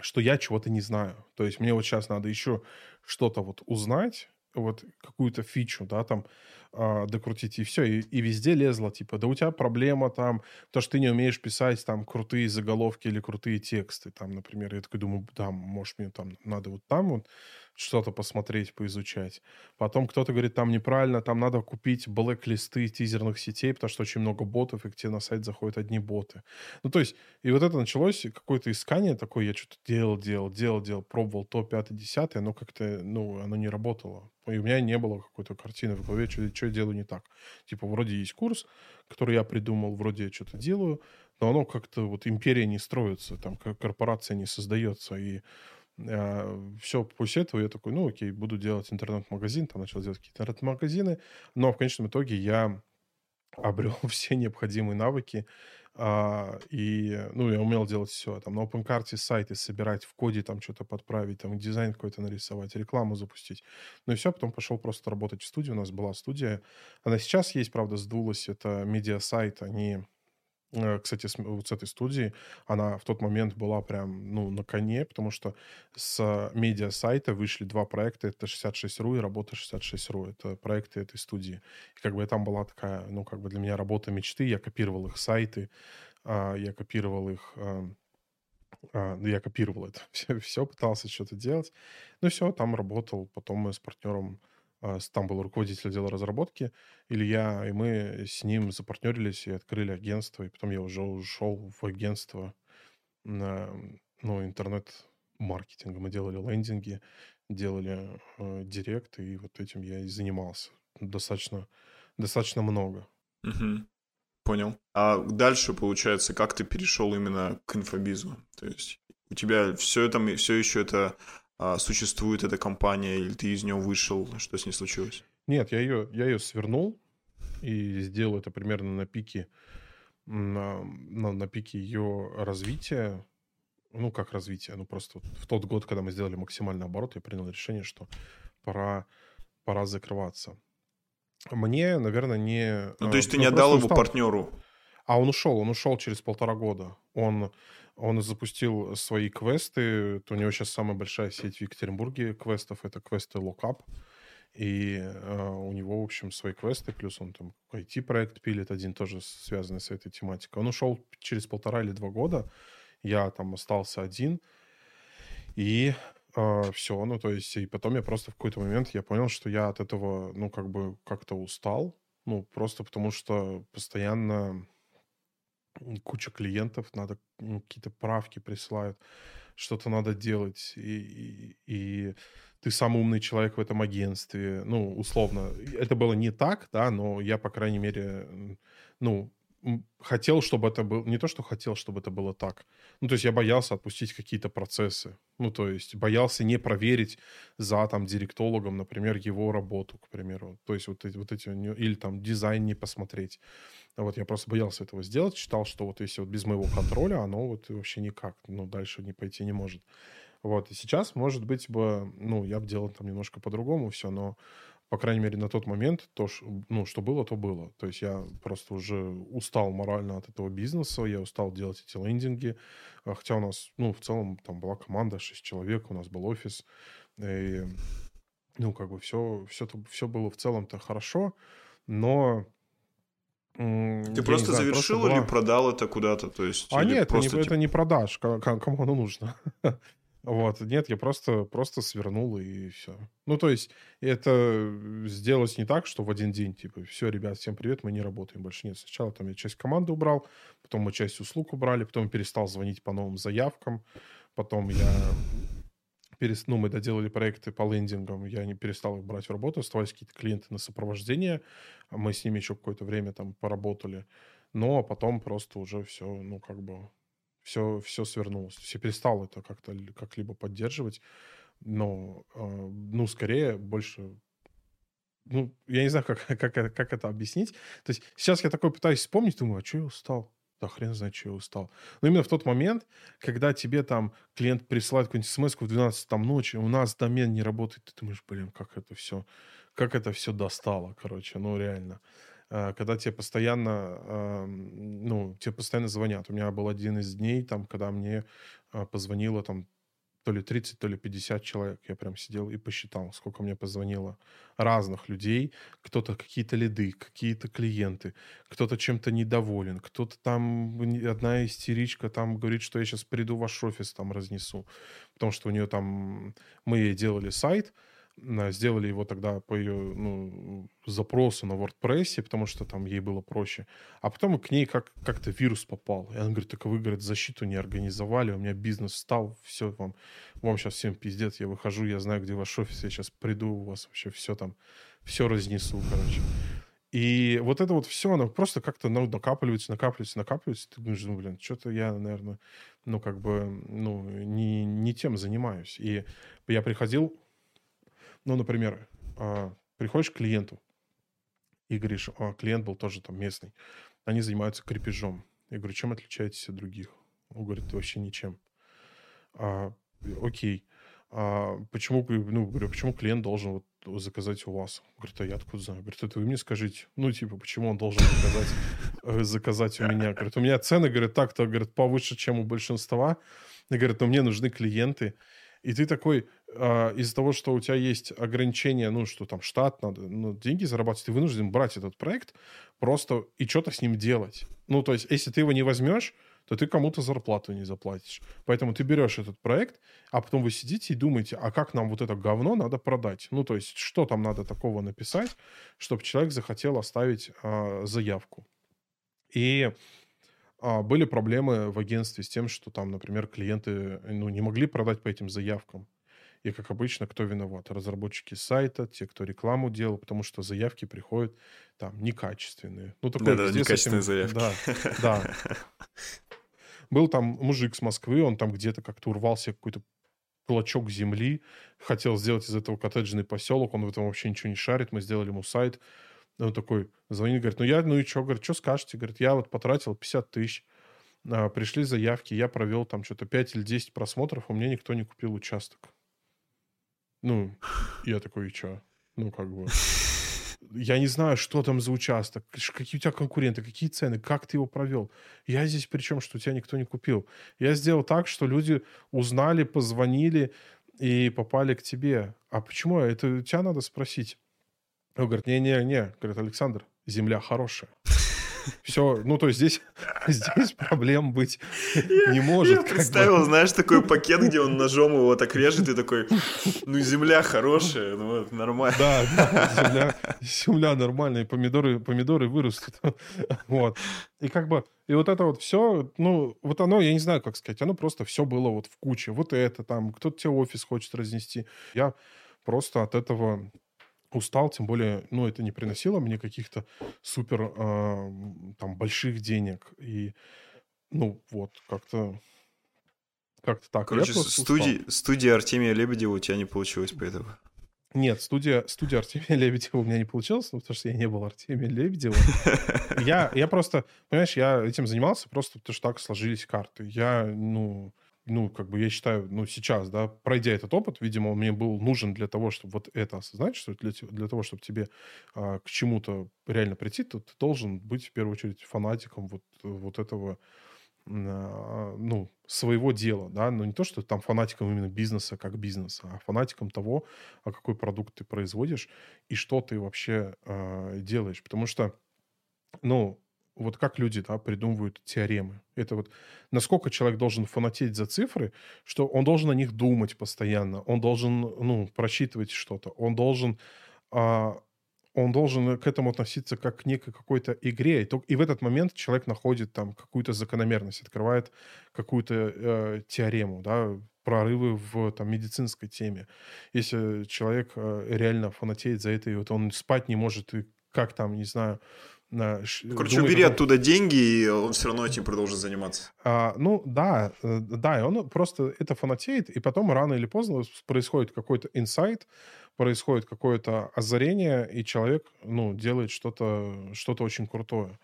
Speaker 1: что я чего-то не знаю. То есть мне вот сейчас надо еще что-то вот узнать, вот какую-то фичу, да, там, э, докрутить, и все, и, и везде лезло, типа, да у тебя проблема там, то, что ты не умеешь писать там крутые заголовки или крутые тексты, там, например, я такой думаю, да, может, мне там надо вот там вот что-то посмотреть, поизучать. Потом кто-то говорит, там неправильно, там надо купить блэк-листы тизерных сетей, потому что очень много ботов, и к тебе на сайт заходят одни боты. Ну, то есть, и вот это началось, какое-то искание такое, я что-то делал, делал, делал, делал, пробовал то, пятое, десятое, но как-то, ну, оно не работало. И у меня не было какой-то картины в голове, что, что я делаю не так. Типа, вроде есть курс, который я придумал, вроде я что-то делаю, но оно как-то, вот империя не строится, там, корпорация не создается, и а, все, после этого я такой, ну окей, буду делать интернет-магазин, там начал делать какие-то интернет-магазины, но в конечном итоге я обрел все необходимые навыки, а, и, ну, я умел делать все, там, на OpenCart сайты собирать, в коде там что-то подправить, там, дизайн какой-то нарисовать, рекламу запустить. Ну и все, потом пошел просто работать в студию, у нас была студия, она сейчас есть, правда, сдулась, это медиасайт, они Э, кстати, с, вот с этой студии, она в тот момент была прям, ну, на коне, потому что с медиа-сайта вышли два проекта, это 66.ru и работа 66.ru, это проекты этой студии. И как бы там была такая, ну, как бы для меня работа мечты, я копировал их сайты, а, я копировал их а, а, ну, я копировал это все, все, пытался что-то делать. Ну, все, там работал. Потом мы с партнером там был руководитель отдела разработки, Илья, и мы с ним запартнерились и открыли агентство, и потом я уже ушел в агентство на ну, интернет-маркетинга. Мы делали лендинги, делали э, директ, и вот этим я и занимался достаточно, достаточно много.
Speaker 2: Угу. Понял. А дальше, получается, как ты перешел именно к инфобизу? То есть у тебя все это, все еще это а, существует эта компания, или ты из нее вышел, что с ней случилось?
Speaker 1: Нет, я ее, я ее свернул и сделал это примерно на пике, на, на, на пике ее развития. Ну, как развитие? Ну, просто вот в тот год, когда мы сделали максимальный оборот, я принял решение, что пора, пора закрываться. Мне, наверное, не...
Speaker 2: Ну, то есть ты не отдал его устал. партнеру?
Speaker 1: А он ушел, он ушел через полтора года. Он он запустил свои квесты. У него сейчас самая большая сеть в Екатеринбурге квестов. Это квесты Lockup. И э, у него, в общем, свои квесты, плюс он там IT-проект пилит, один тоже связанный с этой тематикой. Он ушел через полтора или два года. Я там остался один. И э, все, ну, то есть, и потом я просто в какой-то момент я понял, что я от этого, ну, как бы как-то устал. Ну, просто потому что постоянно куча клиентов, надо какие-то правки присылают, что-то надо делать, и, и, и ты самый умный человек в этом агентстве. Ну, условно, это было не так, да, но я, по крайней мере, ну, хотел, чтобы это было... Не то, что хотел, чтобы это было так. Ну, то есть я боялся отпустить какие-то процессы. Ну, то есть боялся не проверить за, там, директологом, например, его работу, к примеру. То есть вот эти... Вот эти или, там, дизайн не посмотреть. Вот я просто боялся этого сделать. Считал, что вот если вот без моего контроля, оно вот вообще никак, ну, дальше не пойти не может. Вот. И сейчас, может быть, бы, ну, я бы делал там немножко по-другому все, но по крайней мере, на тот момент то, ну, что было, то было. То есть я просто уже устал морально от этого бизнеса, я устал делать эти лендинги. А хотя у нас, ну, в целом там была команда, 6 человек, у нас был офис. И ну, как бы все, все, все было в целом-то хорошо, но
Speaker 2: ты просто знаю, завершил просто была... или продал это куда-то? То есть,
Speaker 1: а нет,
Speaker 2: просто,
Speaker 1: это, не, типа... это не продаж. Кому оно нужно? вот, нет, я просто, просто свернул и все. Ну, то есть, это сделать не так, что в один день, типа, все, ребят, всем привет, мы не работаем больше. Нет, сначала там я часть команды убрал, потом мы часть услуг убрали, потом перестал звонить по новым заявкам, потом я перес... ну, мы доделали проекты по лендингам, я не перестал их брать в работу, оставались какие-то клиенты на сопровождение, мы с ними еще какое-то время там поработали, но потом просто уже все, ну, как бы, все, все свернулось. То есть перестал это как-то как-либо поддерживать, но, э, ну, скорее, больше ну, я не знаю, как, как, как это объяснить. То есть сейчас я такой пытаюсь вспомнить, думаю, а что я устал? да хрен знает, что я устал. Но именно в тот момент, когда тебе там клиент присылает какую-нибудь смс в 12 там ночи, у нас домен не работает, ты думаешь, блин, как это все, как это все достало, короче, ну реально. А, когда тебе постоянно, ну, тебе постоянно звонят. У меня был один из дней, там, когда мне а, позвонило там то ли 30, то ли 50 человек. Я прям сидел и посчитал, сколько мне позвонило разных людей. Кто-то какие-то лиды, какие-то клиенты, кто-то чем-то недоволен, кто-то там, одна истеричка там говорит, что я сейчас приду в ваш офис, там разнесу. Потому что у нее там, мы ей делали сайт, сделали его тогда по ее ну, запросу на WordPress, потому что там ей было проще. А потом к ней как, как-то вирус попал. И она говорит, так вы, говорит, защиту не организовали, у меня бизнес встал, все, вам, вам сейчас всем пиздец, я выхожу, я знаю, где ваш офис, я сейчас приду, у вас вообще все там, все разнесу, короче. И вот это вот все, оно просто как-то ну, накапливается, накапливается, накапливается. Ты думаешь, ну, блин, что-то я, наверное, ну, как бы, ну, не, не тем занимаюсь. И я приходил ну, например, а, приходишь к клиенту и говоришь, а, клиент был тоже там местный, они занимаются крепежом. Я говорю, чем отличаетесь от других? Он говорит, вообще ничем. А, окей. А почему, ну, говорю, почему клиент должен вот заказать у вас? Говорит, а я откуда знаю? Говорит, это вы мне скажите. Ну, типа, почему он должен заказать, э, заказать у меня? Говорит, у меня цены, говорит, так-то, говорит, повыше, чем у большинства. И говорит, но мне нужны клиенты. И ты такой, э, из-за того, что у тебя есть ограничения, ну, что там штат, надо ну, деньги зарабатывать, ты вынужден брать этот проект просто и что-то с ним делать. Ну, то есть, если ты его не возьмешь, то ты кому-то зарплату не заплатишь. Поэтому ты берешь этот проект, а потом вы сидите и думаете, а как нам вот это говно надо продать? Ну, то есть, что там надо такого написать, чтобы человек захотел оставить э, заявку. И а, были проблемы в агентстве с тем, что там, например, клиенты ну, не могли продать по этим заявкам. И, как обычно, кто виноват? Разработчики сайта, те, кто рекламу делал, потому что заявки приходят там некачественные. Ну, такой
Speaker 2: да, да, некачественные этим... заявки.
Speaker 1: Да, да. Был там мужик с Москвы, он там где-то как-то урвался какой-то клочок земли, хотел сделать из этого коттеджный поселок, он в этом вообще ничего не шарит, мы сделали ему сайт, он такой звонит, говорит, ну я, ну и что, говорит, что скажете? Говорит, я вот потратил 50 тысяч, а, пришли заявки, я провел там что-то 5 или 10 просмотров, у меня никто не купил участок. Ну, я такой, и что? Ну, как бы... Я не знаю, что там за участок, какие у тебя конкуренты, какие цены, как ты его провел. Я здесь при чем, что тебя никто не купил. Я сделал так, что люди узнали, позвонили и попали к тебе. А почему? Это у тебя надо спросить. Он говорит, не-не-не, говорит, Александр, земля хорошая. Все, ну то есть здесь, здесь проблем быть не может.
Speaker 2: Я представил, знаешь, такой пакет, где он ножом его так режет и такой, ну земля хорошая, ну вот, нормально.
Speaker 1: Да, да земля, земля нормальная, помидоры, помидоры вырастут. Вот. И как бы, и вот это вот все, ну, вот оно, я не знаю, как сказать, оно просто все было вот в куче. Вот это там, кто-то тебе офис хочет разнести. Я просто от этого устал, тем более, ну, это не приносило мне каких-то супер э, там больших денег. И, ну, вот, как-то как-то так.
Speaker 2: Короче, студии, студия Артемия Лебедева у тебя не получилось поэтому.
Speaker 1: Нет, студия, студия Артемия Лебедева у меня не получилось, ну, потому что я не был Артемием Лебедевым. Я, я просто, понимаешь, я этим занимался просто потому, что так сложились карты. Я, ну, ну, как бы я считаю, ну, сейчас, да, пройдя этот опыт, видимо, он мне был нужен для того, чтобы вот это осознать, что для, для того, чтобы тебе а, к чему-то реально прийти, то ты должен быть, в первую очередь, фанатиком вот, вот этого а, ну, своего дела, да, но не то, что там фанатиком именно бизнеса как бизнеса, а фанатиком того, а какой продукт ты производишь и что ты вообще э, делаешь. Потому что, ну, вот как люди, да, придумывают теоремы. Это вот насколько человек должен фанатеть за цифры, что он должен о них думать постоянно, он должен, ну, просчитывать что-то, он должен а, он должен к этому относиться как к некой какой-то игре. И, то, и в этот момент человек находит там какую-то закономерность, открывает какую-то э, теорему, да, прорывы в там, медицинской теме. Если человек э, реально фанатеет за это, и вот он спать не может, и как там, не знаю,
Speaker 2: на, Короче, думает, убери оттуда деньги, и он все равно этим продолжит заниматься.
Speaker 1: А, ну, да, э, да, и он просто это фанатеет, и потом рано или поздно происходит какой-то инсайт, происходит какое-то озарение, и человек, ну, делает что-то что очень крутое.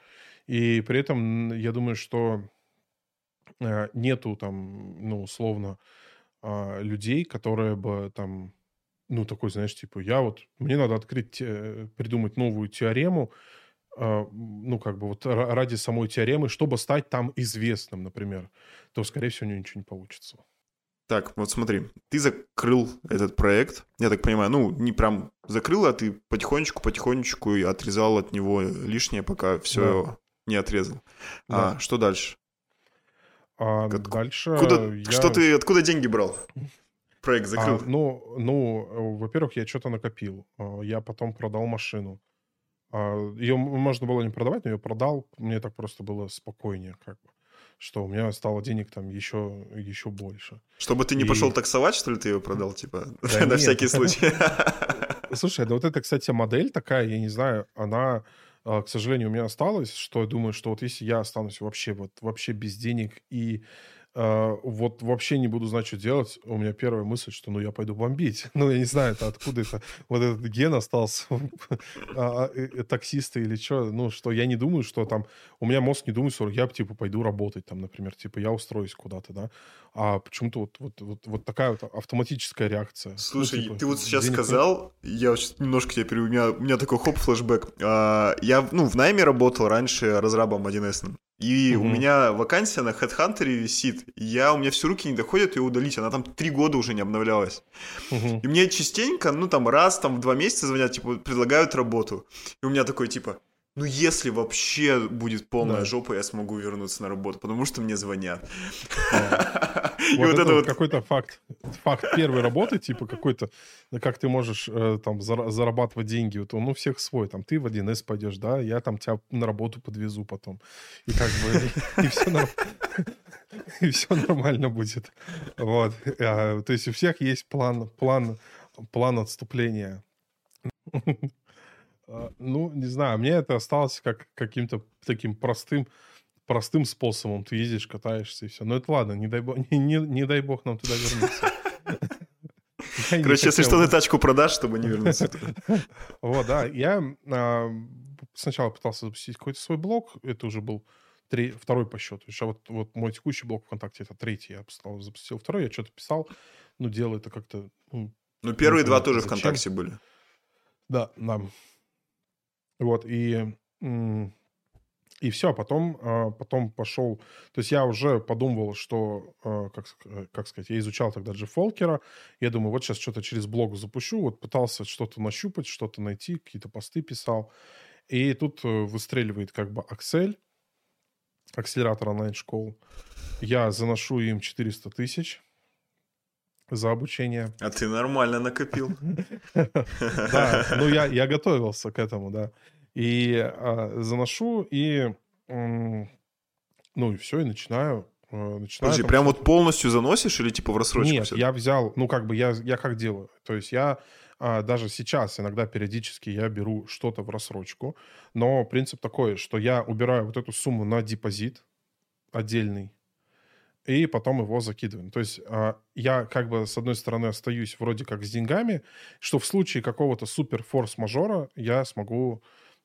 Speaker 1: И при этом я думаю, что э, нету там, ну, условно, э, людей, которые бы там, ну, такой, знаешь, типа, я вот, мне надо открыть, придумать новую теорему, ну, как бы вот ради самой теоремы, чтобы стать там известным, например, то, скорее всего, у него ничего не получится.
Speaker 2: Так, вот смотри, ты закрыл этот проект, я так понимаю, ну, не прям закрыл, а ты потихонечку-потихонечку отрезал от него лишнее, пока все да. не отрезал. Да. А что дальше?
Speaker 1: А От... дальше
Speaker 2: куда... я... Что ты, откуда деньги брал? Проект закрыл.
Speaker 1: А, ну, ну, во-первых, я что-то накопил. А, я потом продал машину. А, ее можно было не продавать, но ее продал. Мне так просто было спокойнее, как бы что у меня стало денег там еще, еще больше.
Speaker 2: Чтобы ты не и... пошел таксовать, что ли, ты ее продал, типа, да на всякий случай?
Speaker 1: Слушай, да вот эта, кстати, модель такая, я не знаю, она, а, к сожалению, у меня осталась, что я думаю, что вот если я останусь вообще вот вообще без денег и Uh, вот вообще не буду знать, что делать. У меня первая мысль, что ну я пойду бомбить. Ну, я не знаю, это откуда это вот этот ген остался а, а, таксиста или что. Ну, что я не думаю, что там... У меня мозг не думает, что я типа пойду работать там, например. Типа я устроюсь куда-то, да. А почему-то вот, вот, вот, вот такая вот автоматическая реакция. Ну,
Speaker 2: Слушай, ну, типа, ты вот сейчас сказал, нет. я сейчас немножко тебя переведу, у меня, у меня такой хоп, флешбэк. А, я, ну, в найме работал раньше разрабом 1С. И угу. у меня вакансия на HeadHunter висит. Я, у меня все руки не доходят ее удалить. Она там три года уже не обновлялась. Угу. И мне частенько, ну там раз там в два месяца звонят, типа, предлагают работу. И у меня такой, типа, ну, если вообще будет полная да. жопа, я смогу вернуться на работу, потому что мне звонят.
Speaker 1: И вот это вот какой-то факт, факт первой работы, типа какой-то, как ты можешь э, там зарабатывать деньги, вот он у всех свой, там ты в 1С пойдешь, да, я там тебя на работу подвезу потом, и как бы и все и все нормально будет, вот. А, то есть у всех есть план, план, план отступления. А, ну, не знаю, мне это осталось как каким-то таким простым, простым способом. Ты ездишь, катаешься и все. Но это ладно, не дай бог, не, не, не дай бог нам туда вернуться.
Speaker 2: Короче, если что, ты тачку продашь, чтобы не вернуться
Speaker 1: Вот, да. Я сначала пытался запустить какой-то свой блог. Это уже был второй по счету. Еще вот, вот мой текущий блог ВКонтакте, это третий. Я запустил второй, я что-то писал. Ну, дело это как-то...
Speaker 2: Ну, ну первые два тоже ВКонтакте были.
Speaker 1: Да, да. Вот, и, и все, потом, а, потом пошел... То есть я уже подумывал, что, а, как, э, как сказать, я изучал тогда Джефф Фолкера, я думаю, вот сейчас что-то через блог запущу, вот пытался что-то нащупать, что-то найти, какие-то посты писал, и тут э, выстреливает как бы Аксель, акселератор онлайн-школ. Я заношу им 400 тысяч за обучение.
Speaker 2: А ты нормально накопил.
Speaker 1: Да, ну я, готовился к этому, да. И а, заношу, и ну и все, и начинаю
Speaker 2: начинаю... Подожди, прям вот полностью заносишь или типа в рассрочку?
Speaker 1: Нет, я взял, ну как бы я, я как делаю? То есть я а, даже сейчас иногда периодически я беру что-то в рассрочку, но принцип такой, что я убираю вот эту сумму на депозит отдельный, и потом его закидываем. То есть а, я как бы с одной стороны остаюсь вроде как с деньгами, что в случае какого-то супер форс-мажора я смогу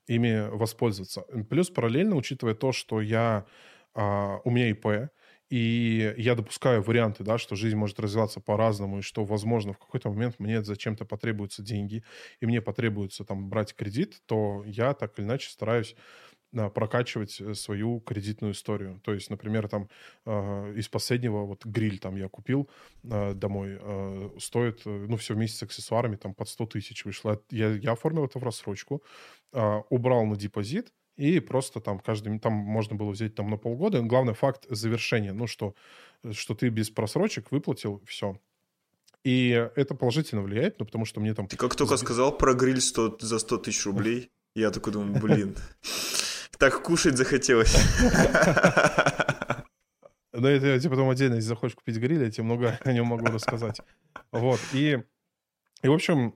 Speaker 1: ими воспользоваться. Плюс параллельно, учитывая то, что я, а, у меня ИП, и я допускаю варианты, да, что жизнь может развиваться по-разному, и что, возможно, в какой-то момент мне зачем-то потребуются деньги, и мне потребуется там брать кредит, то я так или иначе стараюсь прокачивать э, свою кредитную историю. То есть, например, там э, из последнего вот гриль там я купил э, домой, э, стоит, э, ну, все вместе с аксессуарами там под 100 тысяч вышло. Я, я оформил это в рассрочку, э, убрал на депозит, и просто там каждый, там можно было взять там на полгода. Главный факт завершения, ну, что, что ты без просрочек выплатил, все. И это положительно влияет, ну, потому что мне там...
Speaker 2: Ты как только сказал про гриль 100, за 100 тысяч рублей, я такой думаю, блин, так кушать захотелось.
Speaker 1: Ну, это я тебе потом отдельно, если захочешь купить гриль, я тебе много о нем могу рассказать. Вот, и и, в общем,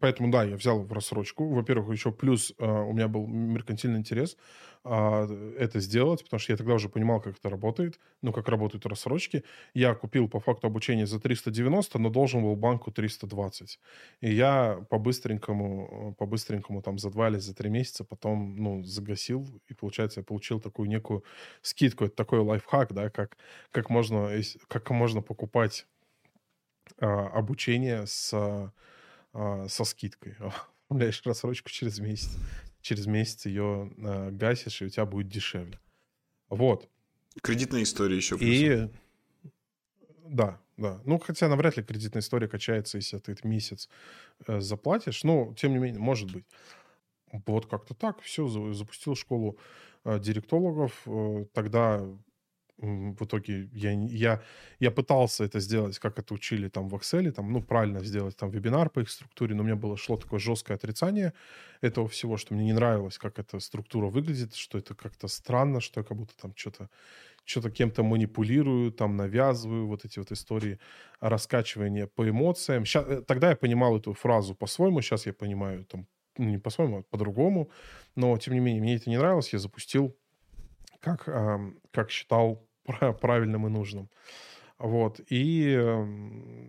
Speaker 1: поэтому, да, я взял в рассрочку. Во-первых, еще плюс а, у меня был меркантильный интерес а, это сделать, потому что я тогда уже понимал, как это работает, ну, как работают рассрочки. Я купил по факту обучение за 390, но должен был банку 320. И я по-быстренькому, по-быстренькому там за два или за три месяца потом, ну, загасил, и, получается, я получил такую некую скидку. Это такой лайфхак, да, как, как, можно, как можно покупать обучение с, а, со скидкой. Оформляешь рассрочку через месяц. Через месяц ее а, гасишь, и у тебя будет дешевле. Вот.
Speaker 2: Кредитная история еще.
Speaker 1: И да, да. Ну, хотя навряд ли кредитная история качается, если ты месяц э, заплатишь. Но, тем не менее, может быть. Вот как-то так. Все, запустил школу директологов. Э, тогда в итоге я, я, я пытался это сделать, как это учили там в Excel, там, ну, правильно сделать там вебинар по их структуре, но мне было шло такое жесткое отрицание этого всего, что мне не нравилось, как эта структура выглядит, что это как-то странно, что я как будто там что-то что-то кем-то манипулирую, там навязываю вот эти вот истории раскачивания по эмоциям. Сейчас, э, тогда я понимал эту фразу по-своему, сейчас я понимаю там ну, не по-своему, а по-другому, но тем не менее мне это не нравилось, я запустил как, как считал правильным и нужным. Вот. И,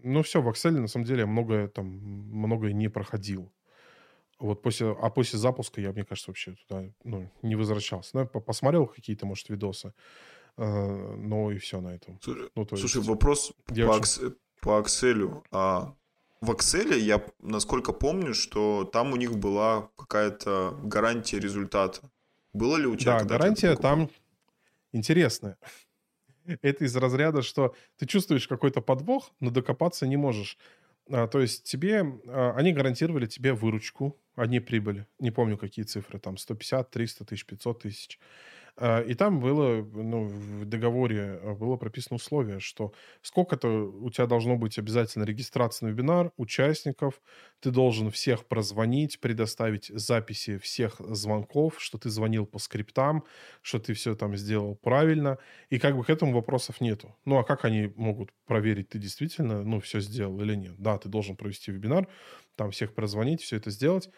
Speaker 1: ну, все, в Excel, на самом деле, многое там, многое не проходил. Вот после, а после запуска я, мне кажется, вообще туда ну, не возвращался. Ну, посмотрел какие-то, может, видосы, э, но и все на этом.
Speaker 2: Слушай, ну, слушай есть, вопрос по, очень... по Excel. А в Excel я, насколько помню, что там у них была какая-то гарантия результата. Было ли у тебя?
Speaker 1: Да, гарантия там интересная это из разряда, что ты чувствуешь какой-то подвох, но докопаться не можешь. А, то есть тебе, а, они гарантировали тебе выручку, одни прибыли. Не помню, какие цифры, там 150, 300 тысяч, 500 тысяч. А, и там было, ну, в договоре а, было прописано условие, что сколько-то у тебя должно быть обязательно регистрация на вебинар, участников, ты должен всех прозвонить, предоставить записи всех звонков, что ты звонил по скриптам, что ты все там сделал правильно, и как бы к этому вопросов нету. Ну, а как они могут проверить, ты действительно, ну, все сделал или нет? Да, ты должен провести вебинар, там всех прозвонить, все это сделать,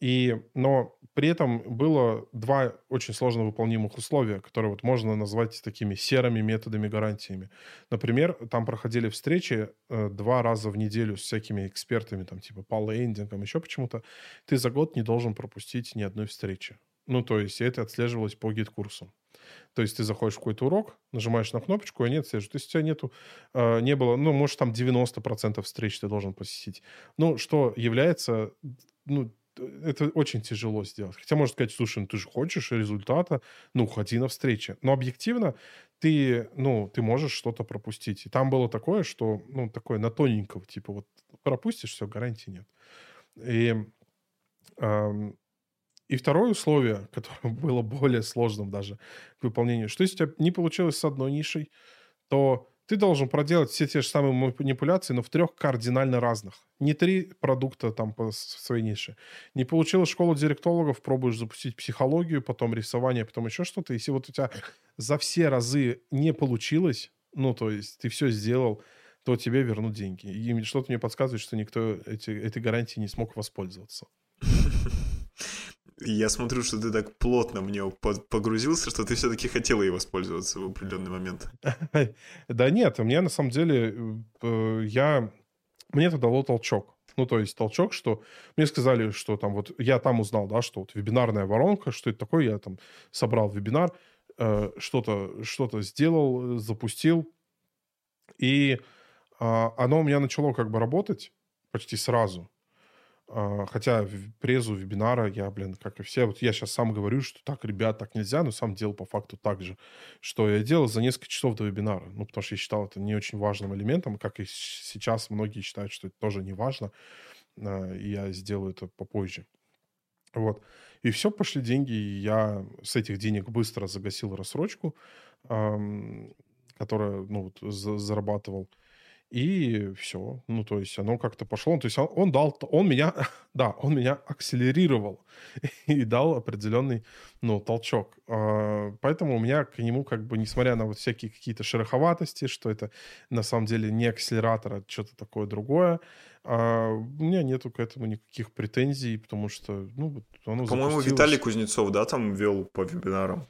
Speaker 1: и, но при этом было два очень сложно выполнимых условия, которые вот можно назвать такими серыми методами гарантиями. Например, там проходили встречи э, два раза в неделю с всякими экспертами, там типа по лендингам, еще почему-то. Ты за год не должен пропустить ни одной встречи. Ну, то есть это отслеживалось по GetCourse у. То есть ты заходишь в какой-то урок, нажимаешь на кнопочку, и они отслеживают. То есть у тебя нету, э, не было, ну, может, там 90% встреч ты должен посетить. Ну, что является, ну, это очень тяжело сделать. Хотя можно сказать, слушай, ну ты же хочешь результата, ну, ходи на встречи. Но объективно ты, ну, ты можешь что-то пропустить. И там было такое, что, ну, такое на тоненького, типа вот пропустишь, все, гарантии нет. И, эм, и второе условие, которое было более сложным даже к выполнению, что если у тебя не получилось с одной нишей, то ты должен проделать все те же самые манипуляции, но в трех кардинально разных. Не три продукта там по своей нише. Не получилось школу директологов, пробуешь запустить психологию, потом рисование, потом еще что-то. Если вот у тебя за все разы не получилось, ну, то есть ты все сделал, то тебе вернут деньги. И что-то мне подсказывает, что никто эти, этой гарантией не смог воспользоваться.
Speaker 2: Я смотрю, что ты так плотно в него погрузился, что ты все-таки хотел ей воспользоваться в определенный момент.
Speaker 1: Да нет, мне на самом деле, э, я... Мне это дало толчок. Ну, то есть толчок, что мне сказали, что там вот... Я там узнал, да, что вот вебинарная воронка, что это такое, я там собрал вебинар, э, что-то что сделал, запустил, и а, оно у меня начало как бы работать почти сразу. А, хотя презу вебинара я, блин, как и все, вот я сейчас сам говорю, что так, ребят, так нельзя, но сам делал по факту так же, что я делал за несколько часов до вебинара, ну, потому что я считал это не очень важным элементом, как и сейчас многие считают, что это тоже не важно, а, и я сделаю это попозже. Вот. И все, пошли деньги, и я с этих денег быстро загасил рассрочку, которая, ну, вот, зарабатывал. И все. Ну, то есть оно как-то пошло. То есть он, он дал, он меня, да, он меня акселерировал и дал определенный, ну, толчок. А, поэтому у меня к нему как бы, несмотря на вот всякие какие-то шероховатости, что это на самом деле не акселератор, а что-то такое другое, а, у меня нету к этому никаких претензий, потому что, ну,
Speaker 2: оно По-моему, Виталий Кузнецов, да, там вел по вебинарам?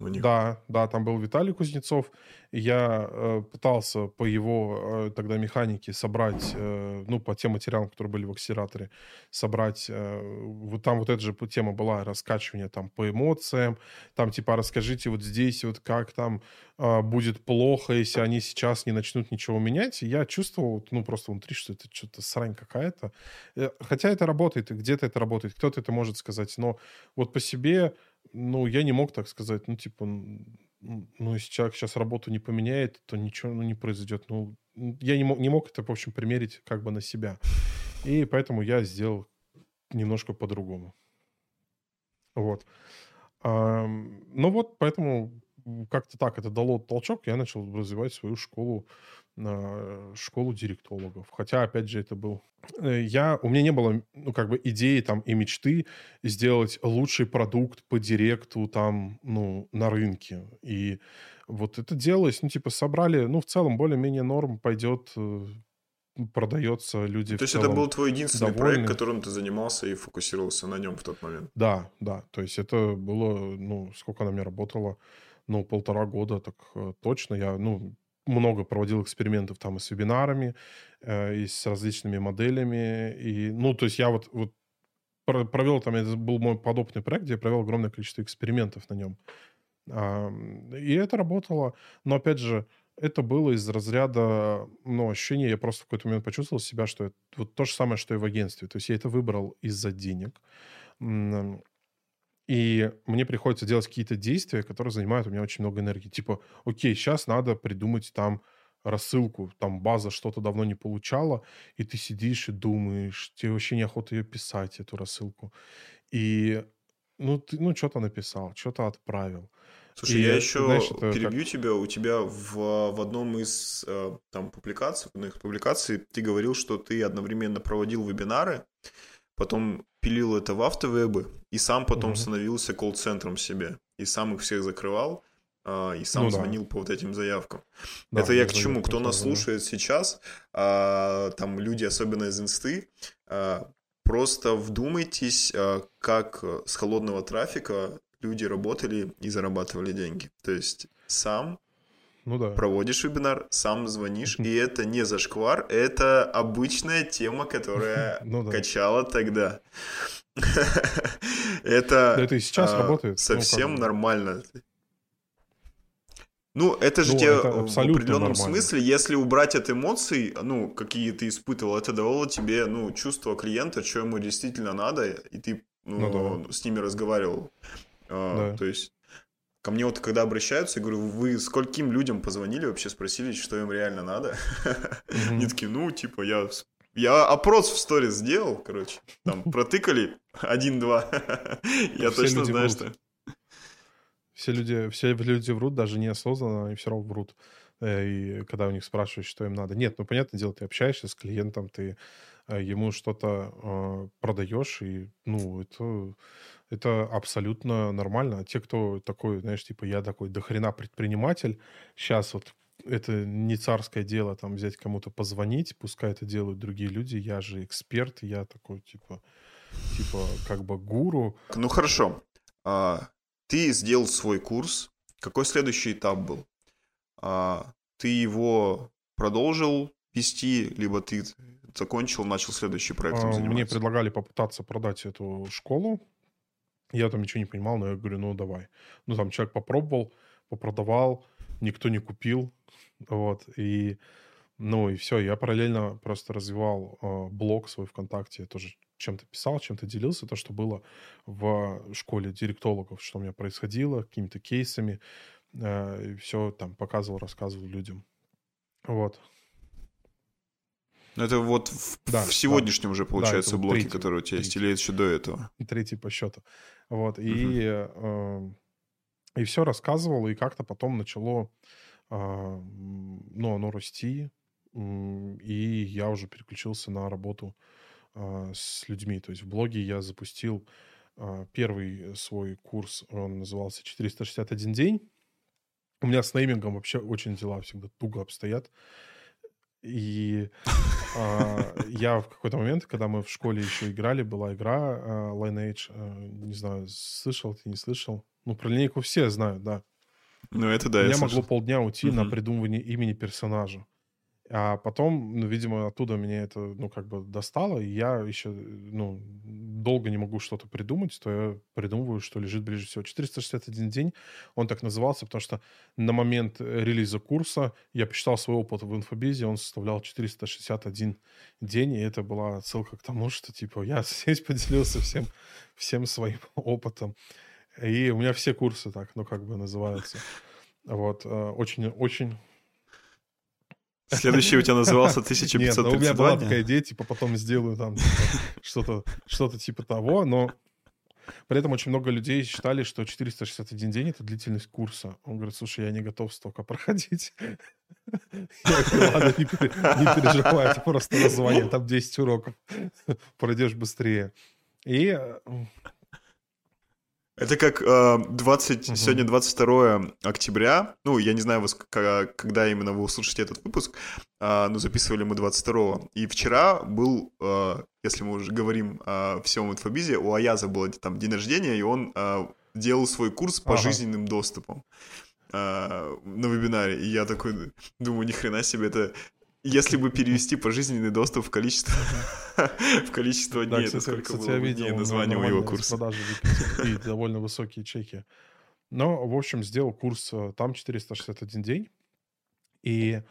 Speaker 1: У них. Да, да, там был Виталий Кузнецов. Я э, пытался по его э, тогда механике собрать, э, ну, по тем материалам, которые были в акселераторе, собрать, э, вот там вот эта же тема была, раскачивание там по эмоциям, там типа расскажите вот здесь вот как там э, будет плохо, если они сейчас не начнут ничего менять. И я чувствовал, ну, просто внутри, что это что-то срань какая-то. Э, хотя это работает, и где-то это работает, кто-то это может сказать, но вот по себе ну, я не мог так сказать, ну, типа, ну, если человек сейчас работу не поменяет, то ничего ну, не произойдет. Ну, я не мог, не мог это, в общем, примерить как бы на себя. И поэтому я сделал немножко по-другому. Вот. А, ну вот, поэтому как-то так это дало толчок, я начал развивать свою школу на школу директологов. Хотя, опять же, это был... Э, я, у меня не было, ну, как бы идеи там и мечты сделать лучший продукт по директу там, ну, на рынке. И вот это делалось, ну, типа, собрали, ну, в целом, более-менее норм пойдет, э, продается, люди
Speaker 2: То есть это был твой единственный довольны. проект, которым ты занимался и фокусировался на нем в тот момент?
Speaker 1: Да, да. То есть это было, ну, сколько она мне работала? Ну, полтора года, так э, точно. Я, ну, много проводил экспериментов там и с вебинарами, э, и с различными моделями. И, ну, то есть я вот, вот провел там, это был мой подобный проект, где я провел огромное количество экспериментов на нем. И это работало. Но, опять же, это было из разряда, ну, ощущения, я просто в какой-то момент почувствовал себя, что это вот то же самое, что и в агентстве. То есть я это выбрал из-за денег. И мне приходится делать какие-то действия, которые занимают у меня очень много энергии. Типа, окей, сейчас надо придумать там рассылку, там база что-то давно не получала, и ты сидишь и думаешь, тебе вообще неохота ее писать, эту рассылку. И ну, ты, ну, что-то написал, что-то отправил.
Speaker 2: Слушай, и, я еще знаешь, перебью как... тебя. У тебя в, в одном из э, там публикаций, в одной из публикаций ты говорил, что ты одновременно проводил вебинары, потом пилил это в автовебы, и сам потом угу. становился колл-центром себе. И сам их всех закрывал, а, и сам ну, звонил да. по вот этим заявкам. Да, это я к чему? Кто нас слушает сейчас, а, там люди, особенно из инсты, а, просто вдумайтесь, а, как с холодного трафика люди работали и зарабатывали деньги. То есть сам
Speaker 1: ну да.
Speaker 2: Проводишь вебинар, сам звонишь, и это не зашквар, это обычная тема, которая ну, да. качала тогда. Это,
Speaker 1: это и сейчас а, работает. Ну,
Speaker 2: совсем нормально. Ну, это же ну, тебе это в определенном нормально. смысле, если убрать от эмоций, ну, какие ты испытывал, это давало тебе, ну, чувство клиента, что ему действительно надо, и ты ну, ну, да. с ними разговаривал. А, да. То есть Ко мне вот когда обращаются, я говорю, вы скольким людям позвонили вообще, спросили, что им реально надо? Они такие, ну, типа, я, я опрос в сторис сделал, короче, там протыкали один-два, я точно знаю, что...
Speaker 1: Все люди, все люди врут, даже неосознанно, они все равно врут. Э, и когда у них спрашивают, что им надо. Нет, ну, понятное дело, ты общаешься с клиентом, ты э, ему что-то э, продаешь, и, ну, это это абсолютно нормально. А те, кто такой, знаешь, типа, я такой дохрена предприниматель, сейчас вот это не царское дело там взять кому-то позвонить, пускай это делают другие люди, я же эксперт, я такой, типа, типа, как бы гуру.
Speaker 2: Ну, хорошо. А, ты сделал свой курс. Какой следующий этап был? А, ты его продолжил вести, либо ты закончил, начал следующий проект а,
Speaker 1: Мне предлагали попытаться продать эту школу, я там ничего не понимал, но я говорю, ну давай. Ну там человек попробовал, попродавал, никто не купил, вот, и Ну и все, я параллельно просто развивал э, блог свой ВКонтакте, тоже чем-то писал, чем-то делился, то, что было в школе директологов, что у меня происходило, какими-то кейсами, э, и все там показывал, рассказывал людям. Вот.
Speaker 2: Ну, это вот в, да, в сегодняшнем да. уже, получается, да, блоке, третий, который у тебя есть, или еще до этого?
Speaker 1: Третий по счету. Вот, и, э, и все рассказывал, и как-то потом начало, э, ну, оно расти, и я уже переключился на работу э, с людьми. То есть в блоге я запустил э, первый свой курс, он назывался «461 день». У меня с неймингом вообще очень дела всегда туго обстоят. И а, я в какой-то момент, когда мы в школе еще играли, была игра а, Lineage, а, не знаю, слышал ты, не слышал. Ну, про линейку все знают, да.
Speaker 2: Ну, это да,
Speaker 1: У меня могло полдня уйти угу. на придумывание имени персонажа. А потом, ну, видимо, оттуда меня это, ну, как бы достало, и я еще, ну, долго не могу что-то придумать, то я придумываю, что лежит ближе всего. 461 день, он так назывался, потому что на момент релиза курса я посчитал свой опыт в инфобизе, он составлял 461 день, и это была ссылка к тому, что, типа, я здесь поделился всем, всем своим опытом. И у меня все курсы так, ну, как бы называются. Вот, очень-очень э,
Speaker 2: Следующий у тебя назывался 1532. Нет, ну, у меня была
Speaker 1: такая идея, типа, потом сделаю там типа, что-то что типа того, но при этом очень много людей считали, что 461 день — это длительность курса. Он говорит, слушай, я не готов столько проходить. Я говорю, ладно, не переживай, это просто название, там 10 уроков. Пройдешь быстрее. И
Speaker 2: это как э, 20, угу. сегодня 22 октября, ну, я не знаю, когда именно вы услышите этот выпуск, э, но записывали мы 22 И вчера был, э, если мы уже говорим о всем инфобизе, у Аяза был там день рождения, и он э, делал свой курс по ага. жизненным доступам э, на вебинаре. И я такой думаю, ни хрена себе, это если бы перевести пожизненный доступ в количество, в количество дней, да, кстати, это сколько кстати, было я видел, у его курса.
Speaker 1: Продажи и довольно высокие чеки. Но, в общем, сделал курс э, там 461 день. И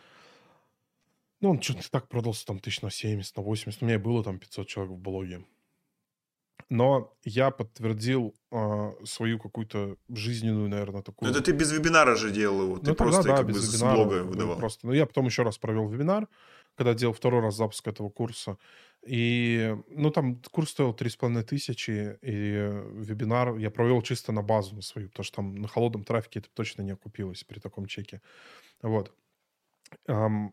Speaker 1: ну, он что-то так продался там тысяч на 70, на 80. У меня было там 500 человек в блоге. Но я подтвердил э, свою какую-то жизненную, наверное, такую...
Speaker 2: Это ты без вебинара же делал его, ты ну, просто тогда, да, как без бы вебинара, с блога выдавал.
Speaker 1: Просто. Ну, я потом еще раз провел вебинар, когда делал второй раз запуск этого курса. И, ну, там курс стоил 3,5 тысячи, и вебинар я провел чисто на базу свою, потому что там на холодном трафике это точно не окупилось при таком чеке. Вот. Um,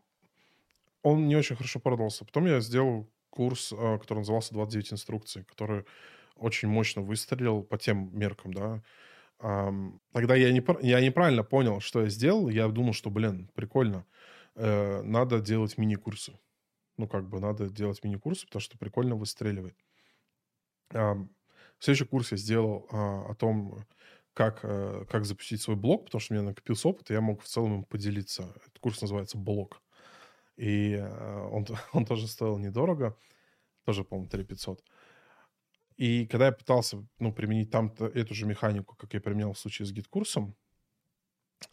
Speaker 1: он не очень хорошо продался. Потом я сделал курс, э, который назывался «29 инструкций», который очень мощно выстрелил по тем меркам, да. Тогда я, не, я неправильно понял, что я сделал. Я думал, что, блин, прикольно. Э, надо делать мини-курсы. Ну, как бы надо делать мини-курсы, потому что прикольно выстреливает. Следующий курс я сделал а, о том, как, э, как запустить свой блог, потому что у меня накопился опыт, и я мог в целом им поделиться. Этот курс называется «Блог». И э, он, он тоже стоил недорого, тоже, по-моему, 3 500. И когда я пытался ну, применить там эту же механику, как я применял в случае с GetCourse ом,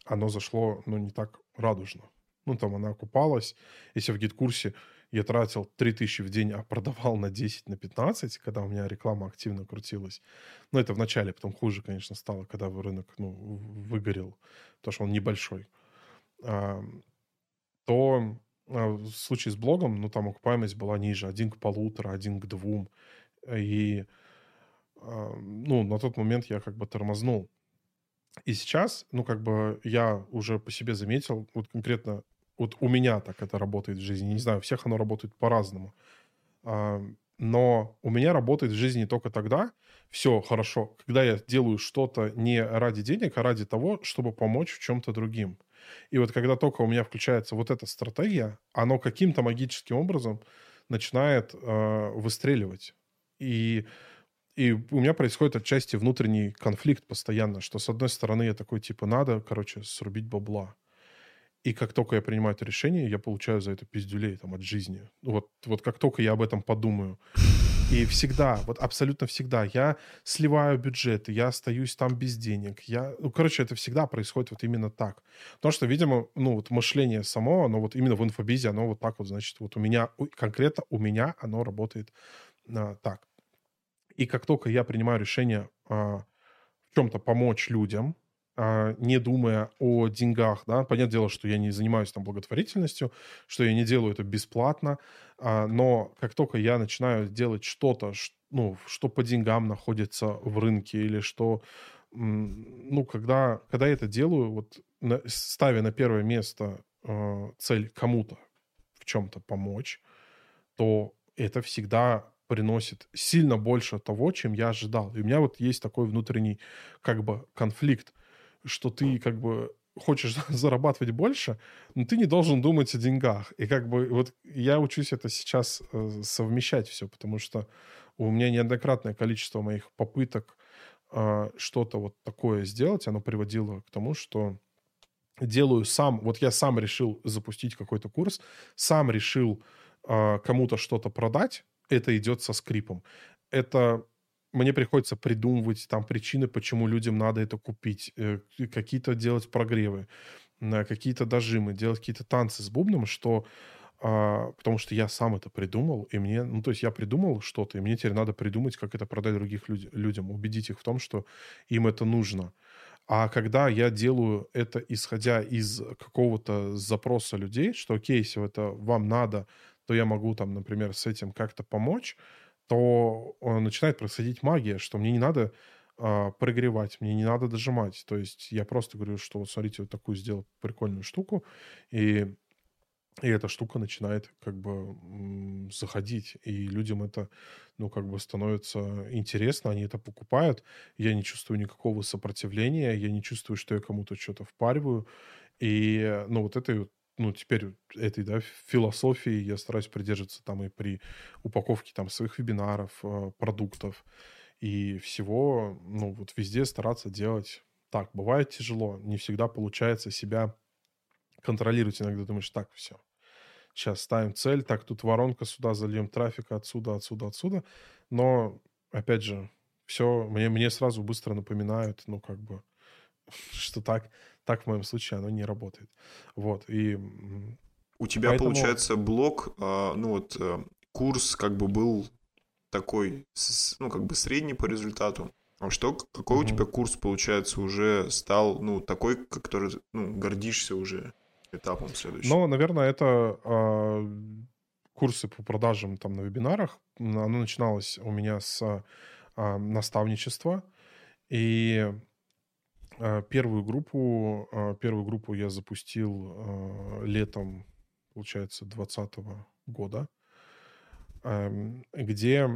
Speaker 1: оно зашло ну, не так радужно. Ну, там она окупалась. Если в гид-курсе я тратил 3000 в день, а продавал на 10, на 15, когда у меня реклама активно крутилась. Ну, это в начале, потом хуже, конечно, стало, когда рынок ну, выгорел, потому что он небольшой. То а, в случае с блогом, ну, там окупаемость была ниже, один к полутора, один к двум. И, а, ну, на тот момент я как бы тормознул. И сейчас, ну, как бы я уже по себе заметил, вот конкретно, вот у меня так это работает в жизни. Не знаю, у всех оно работает по-разному. А, но у меня работает в жизни только тогда, все хорошо, когда я делаю что-то не ради денег, а ради того, чтобы помочь в чем-то другим. И вот когда только у меня включается вот эта стратегия, оно каким-то магическим образом начинает э, выстреливать. И, и у меня происходит отчасти внутренний конфликт постоянно, что с одной стороны я такой, типа, надо, короче, срубить бабла. И как только я принимаю это решение, я получаю за это пиздюлей там, от жизни. Вот, вот как только я об этом подумаю. И всегда, вот абсолютно всегда, я сливаю бюджеты, я остаюсь там без денег. Я, ну, короче, это всегда происходит вот именно так. Потому что, видимо, ну, вот мышление само, оно вот именно в инфобизе, оно вот так вот, значит, вот у меня, конкретно у меня оно работает а, так. И как только я принимаю решение а, в чем-то помочь людям, не думая о деньгах, да, понятное дело, что я не занимаюсь там благотворительностью, что я не делаю это бесплатно, а, но как только я начинаю делать что-то, ну, что по деньгам находится в рынке или что, ну, когда, когда я это делаю, вот ставя на первое место а, цель кому-то в чем-то помочь, то это всегда приносит сильно больше того, чем я ожидал. И у меня вот есть такой внутренний как бы конфликт что ты как бы хочешь зарабатывать больше, но ты не должен думать о деньгах. И как бы вот я учусь это сейчас э, совмещать все, потому что у меня неоднократное количество моих попыток э, что-то вот такое сделать, оно приводило к тому, что делаю сам, вот я сам решил запустить какой-то курс, сам решил э, кому-то что-то продать, это идет со скрипом. Это мне приходится придумывать там причины, почему людям надо это купить, э, какие-то делать прогревы, какие-то дожимы, делать какие-то танцы с бубном, что а, потому что я сам это придумал, и мне, ну, то есть я придумал что-то, и мне теперь надо придумать, как это продать других люд, людям, убедить их в том, что им это нужно. А когда я делаю это, исходя из какого-то запроса людей, что, окей, если это вам надо, то я могу там, например, с этим как-то помочь, то э, начинает происходить магия, что мне не надо а, прогревать, мне не надо дожимать. То есть я просто говорю, что вот смотрите, вот такую сделал прикольную штуку, и, и эта штука начинает как бы заходить, и людям это, ну, как бы становится интересно, они это покупают, я не чувствую никакого сопротивления, я не чувствую, что я кому-то что-то впариваю, и, ну, вот вот ну, теперь этой, да, философии я стараюсь придерживаться там и при упаковке там своих вебинаров, э, продуктов и всего, ну, вот везде стараться делать так. Бывает тяжело, не всегда получается себя контролировать. Иногда думаешь, так, все, сейчас ставим цель, так, тут воронка, сюда зальем трафик, отсюда, отсюда, отсюда. Но, опять же, все, мне, мне сразу быстро напоминают, ну, как бы, что так, так в моем случае оно не работает. Вот, и...
Speaker 2: У тебя, поэтому... получается, блок, а, ну вот, э, курс как бы был такой, ну, как бы средний по результату. А что, какой угу. у тебя курс, получается, уже стал, ну, такой, который, ну, гордишься уже этапом следующим?
Speaker 1: Ну, наверное, это э, курсы по продажам там на вебинарах. Оно начиналось у меня с э, наставничества. И первую группу, а, первую группу я запустил а, летом, получается, 2020 года, где,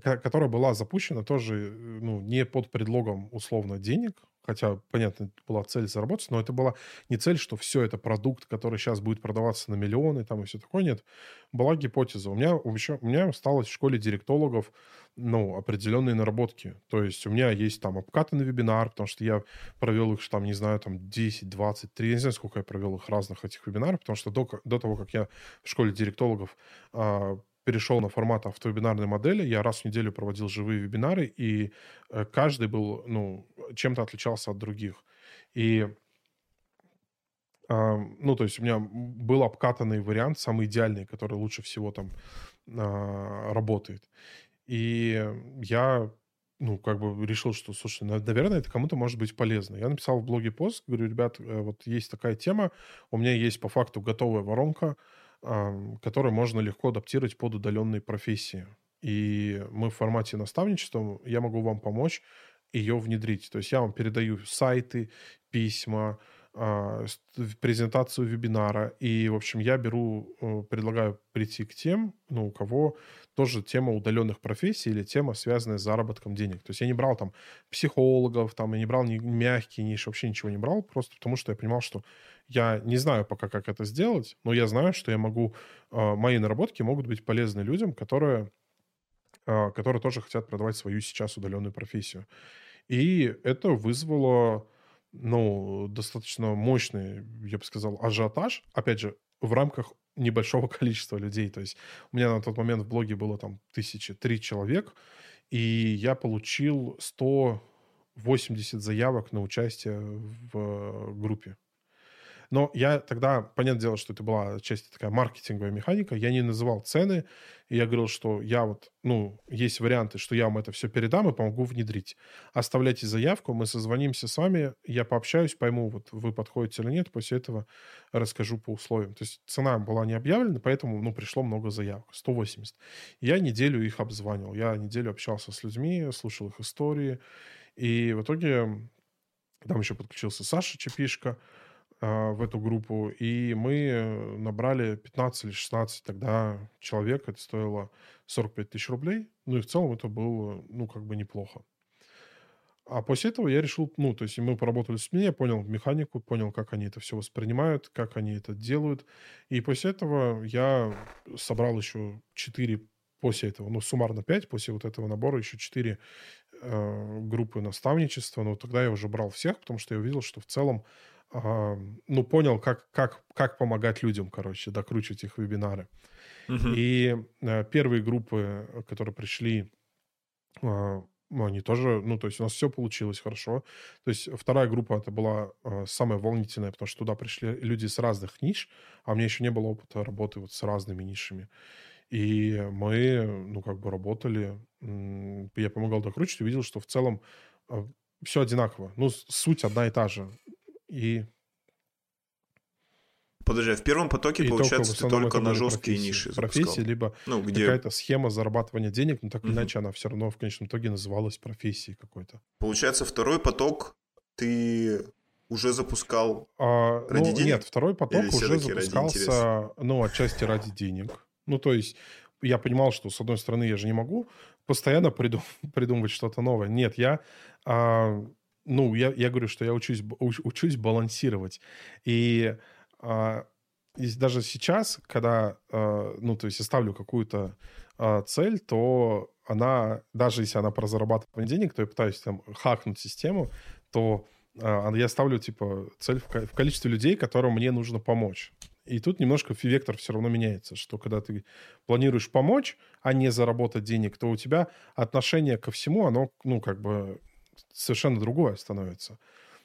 Speaker 1: которая была запущена тоже ну, не под предлогом условно денег, хотя, понятно, была цель заработать, но это была не цель, что все это продукт, который сейчас будет продаваться на миллионы там и все такое, нет. Была гипотеза. У меня, еще, у меня осталось в школе директологов ну, определенные наработки. То есть у меня есть там обкатанный вебинар, потому что я провел их, там, не знаю, там 10, 20, 3, не знаю, сколько я провел их разных этих вебинаров, потому что до, до того, как я в школе директологов а, перешел на формат автовебинарной модели, я раз в неделю проводил живые вебинары, и э, каждый был, ну, чем-то отличался от других. И э, ну, то есть у меня был обкатанный вариант, самый идеальный, который лучше всего там э, работает. И я, ну, как бы решил, что, слушай, наверное, это кому-то может быть полезно. Я написал в блоге пост, говорю, ребят, э, вот есть такая тема, у меня есть по факту готовая воронка, который можно легко адаптировать под удаленные профессии. И мы в формате наставничества, я могу вам помочь ее внедрить. То есть я вам передаю сайты, письма, презентацию вебинара. И, в общем, я беру, э, предлагаю прийти к тем, ну, у кого тоже тема удаленных профессий или тема, связанная с заработком денег. То есть я не брал там психологов, там я не брал ни мягкие ниши, вообще ничего не брал, просто потому что я понимал, что я не знаю пока, как это сделать, но я знаю, что я могу, э, мои наработки могут быть полезны людям, которые, э, которые тоже хотят продавать свою сейчас удаленную профессию. И это вызвало, ну, достаточно мощный, я бы сказал, ажиотаж. Опять же, в рамках небольшого количества людей. То есть у меня на тот момент в блоге было там тысячи, три человек, и я получил 180 заявок на участие в группе. Но я тогда, понятное дело, что это была часть такая маркетинговая механика, я не называл цены, и я говорил, что я вот, ну, есть варианты, что я вам это все передам и помогу внедрить. Оставляйте заявку, мы созвонимся с вами, я пообщаюсь, пойму, вот вы подходите или нет, после этого расскажу по условиям. То есть цена была не объявлена, поэтому, ну, пришло много заявок, 180. Я неделю их обзванивал, я неделю общался с людьми, слушал их истории, и в итоге там еще подключился Саша Чепишка, в эту группу, и мы набрали 15 или 16 тогда человек, это стоило 45 тысяч рублей, ну и в целом это было, ну, как бы неплохо. А после этого я решил, ну, то есть мы поработали с мне, я понял механику, понял, как они это все воспринимают, как они это делают. И после этого я собрал еще 4 после этого, ну, суммарно 5, после вот этого набора еще 4 э, группы наставничества. Но тогда я уже брал всех, потому что я увидел, что в целом ну, понял, как, как, как помогать людям, короче, докручивать их вебинары. Uh-huh. И э, первые группы, которые пришли, э, они тоже, ну, то есть у нас все получилось хорошо. То есть вторая группа это была э, самая волнительная, потому что туда пришли люди с разных ниш, а у меня еще не было опыта работы вот с разными нишами. И мы, ну, как бы работали, я помогал докручивать, увидел, что в целом э, все одинаково. Ну, суть одна и та же. И
Speaker 2: Подожди, а в первом потоке, и получается, только, ты только на жесткие
Speaker 1: профессии.
Speaker 2: ниши
Speaker 1: запускал. Профессии, либо ну, где... какая-то схема зарабатывания денег, но так или угу. иначе она все равно в конечном итоге называлась профессией какой-то.
Speaker 2: Получается, второй поток ты уже запускал а, ради
Speaker 1: ну,
Speaker 2: денег?
Speaker 1: Нет, второй поток Или уже запускался, ну, отчасти ради денег. Ну, то есть я понимал, что, с одной стороны, я же не могу постоянно придум- придумывать что-то новое. Нет, я... А, ну, я, я говорю, что я учусь, учусь балансировать. И, а, и даже сейчас, когда, а, ну, то есть я ставлю какую-то а, цель, то она, даже если она про зарабатывание денег, то я пытаюсь там хакнуть систему, то а, я ставлю, типа, цель в, в количестве людей, которым мне нужно помочь. И тут немножко вектор все равно меняется, что когда ты планируешь помочь, а не заработать денег, то у тебя отношение ко всему, оно, ну, как бы совершенно другое становится.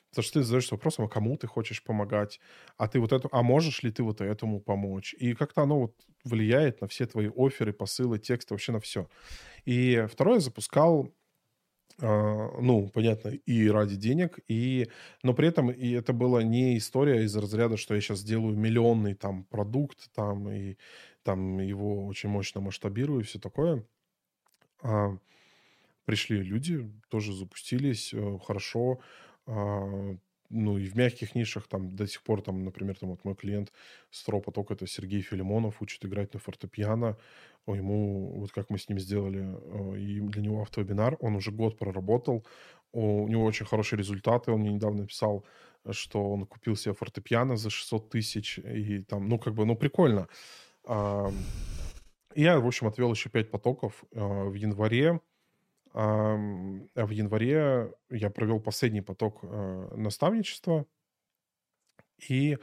Speaker 1: Потому что ты задаешься вопросом, а кому ты хочешь помогать, а ты вот это, а можешь ли ты вот этому помочь? И как-то оно вот влияет на все твои оферы, посылы, тексты, вообще на все. И второе запускал Uh, ну, понятно, и ради денег, и, но при этом и это была не история из разряда, что я сейчас сделаю миллионный там продукт, там, и там его очень мощно масштабирую и все такое. Uh, пришли люди, тоже запустились э, хорошо. А, ну и в мягких нишах там до сих пор, там, например, там вот мой клиент Стропоток, это Сергей Филимонов, учит играть на фортепиано. Ему, вот как мы с ним сделали, э, и для него автовебинар, он уже год проработал, у него очень хорошие результаты, он мне недавно написал, что он купил себе фортепиано за 600 тысяч, и там, ну, как бы, ну, прикольно. Я, в общем, отвел еще 5 потоков э, в январе. А в январе я провел последний поток э, наставничества, и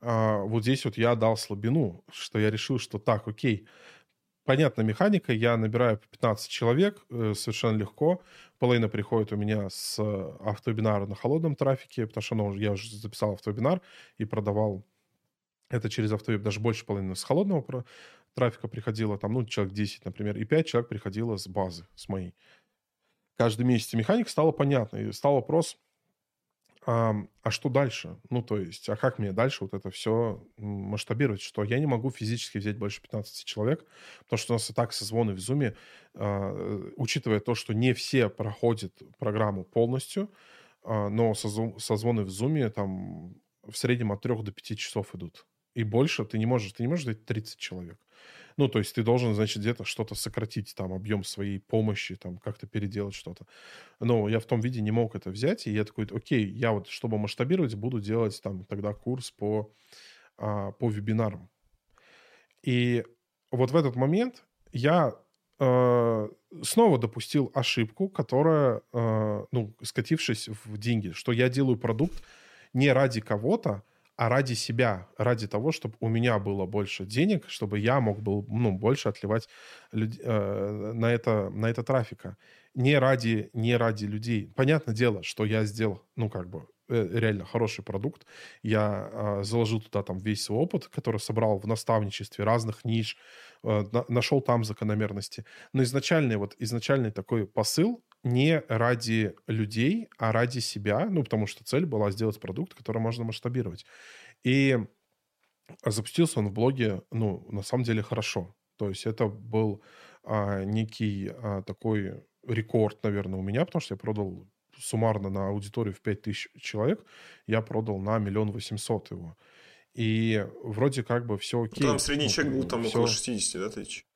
Speaker 1: а, вот здесь вот я дал слабину, что я решил, что так, окей, понятна механика, я набираю 15 человек э, совершенно легко, половина приходит у меня с автовебинара на холодном трафике, потому что ну, я уже записал автовебинар и продавал это через автовеб, даже больше половины с холодного трафика приходило, там, ну, человек 10, например, и 5 человек приходило с базы, с моей каждый месяц механик стало понятно. И стал вопрос, а, а что дальше? Ну, то есть, а как мне дальше вот это все масштабировать? Что я не могу физически взять больше 15 человек, потому что у нас и так созвоны в Zoom, а, учитывая то, что не все проходят программу полностью, а, но созвоны в Zoom там в среднем от 3 до 5 часов идут. И больше ты не можешь, ты не можешь дать 30 человек. Ну, то есть ты должен, значит, где-то что-то сократить, там, объем своей помощи, там, как-то переделать что-то. Но я в том виде не мог это взять, и я такой, окей, я вот, чтобы масштабировать, буду делать там тогда курс по, а, по вебинарам. И вот в этот момент я э, снова допустил ошибку, которая, э, ну, скатившись в деньги, что я делаю продукт не ради кого-то, а ради себя, ради того, чтобы у меня было больше денег, чтобы я мог был, ну, больше отливать люд... э, на, это, на это трафика. Не ради, не ради людей. Понятное дело, что я сделал, ну, как бы, э, реально хороший продукт. Я э, заложил туда там весь свой опыт, который собрал в наставничестве разных ниш, нашел там закономерности. Но изначальный вот изначальный такой посыл не ради людей, а ради себя, ну, потому что цель была сделать продукт, который можно масштабировать. И запустился он в блоге, ну, на самом деле хорошо. То есть это был а, некий а, такой рекорд, наверное, у меня, потому что я продал суммарно на аудиторию в 5000 человек, я продал на миллион восемьсот его. И вроде как бы все окей.
Speaker 2: Ну, там средний
Speaker 1: ну,
Speaker 2: чек был там
Speaker 1: все...
Speaker 2: около 60, да, тысяч?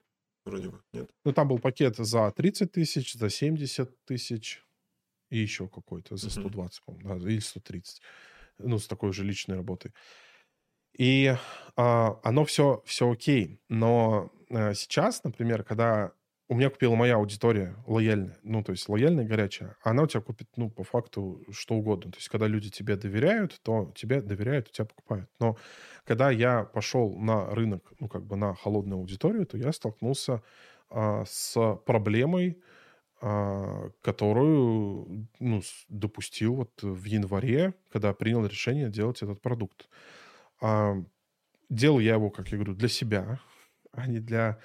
Speaker 2: Вроде бы, нет?
Speaker 1: Ну, там был пакет за 30 тысяч, за 70 тысяч и еще какой-то за 120, uh-huh. по-моему, да, или 130. Ну, с такой же личной работой. И а, оно все, все окей. Но а, сейчас, например, когда у меня купила моя аудитория лояльная, ну, то есть лояльная, горячая, она у тебя купит, ну, по факту, что угодно. То есть, когда люди тебе доверяют, то тебе доверяют, у тебя покупают. Но когда я пошел на рынок, ну, как бы на холодную аудиторию, то я столкнулся а, с проблемой, а, которую, ну, допустил вот в январе, когда принял решение делать этот продукт. А, делал я его, как я говорю, для себя, а не для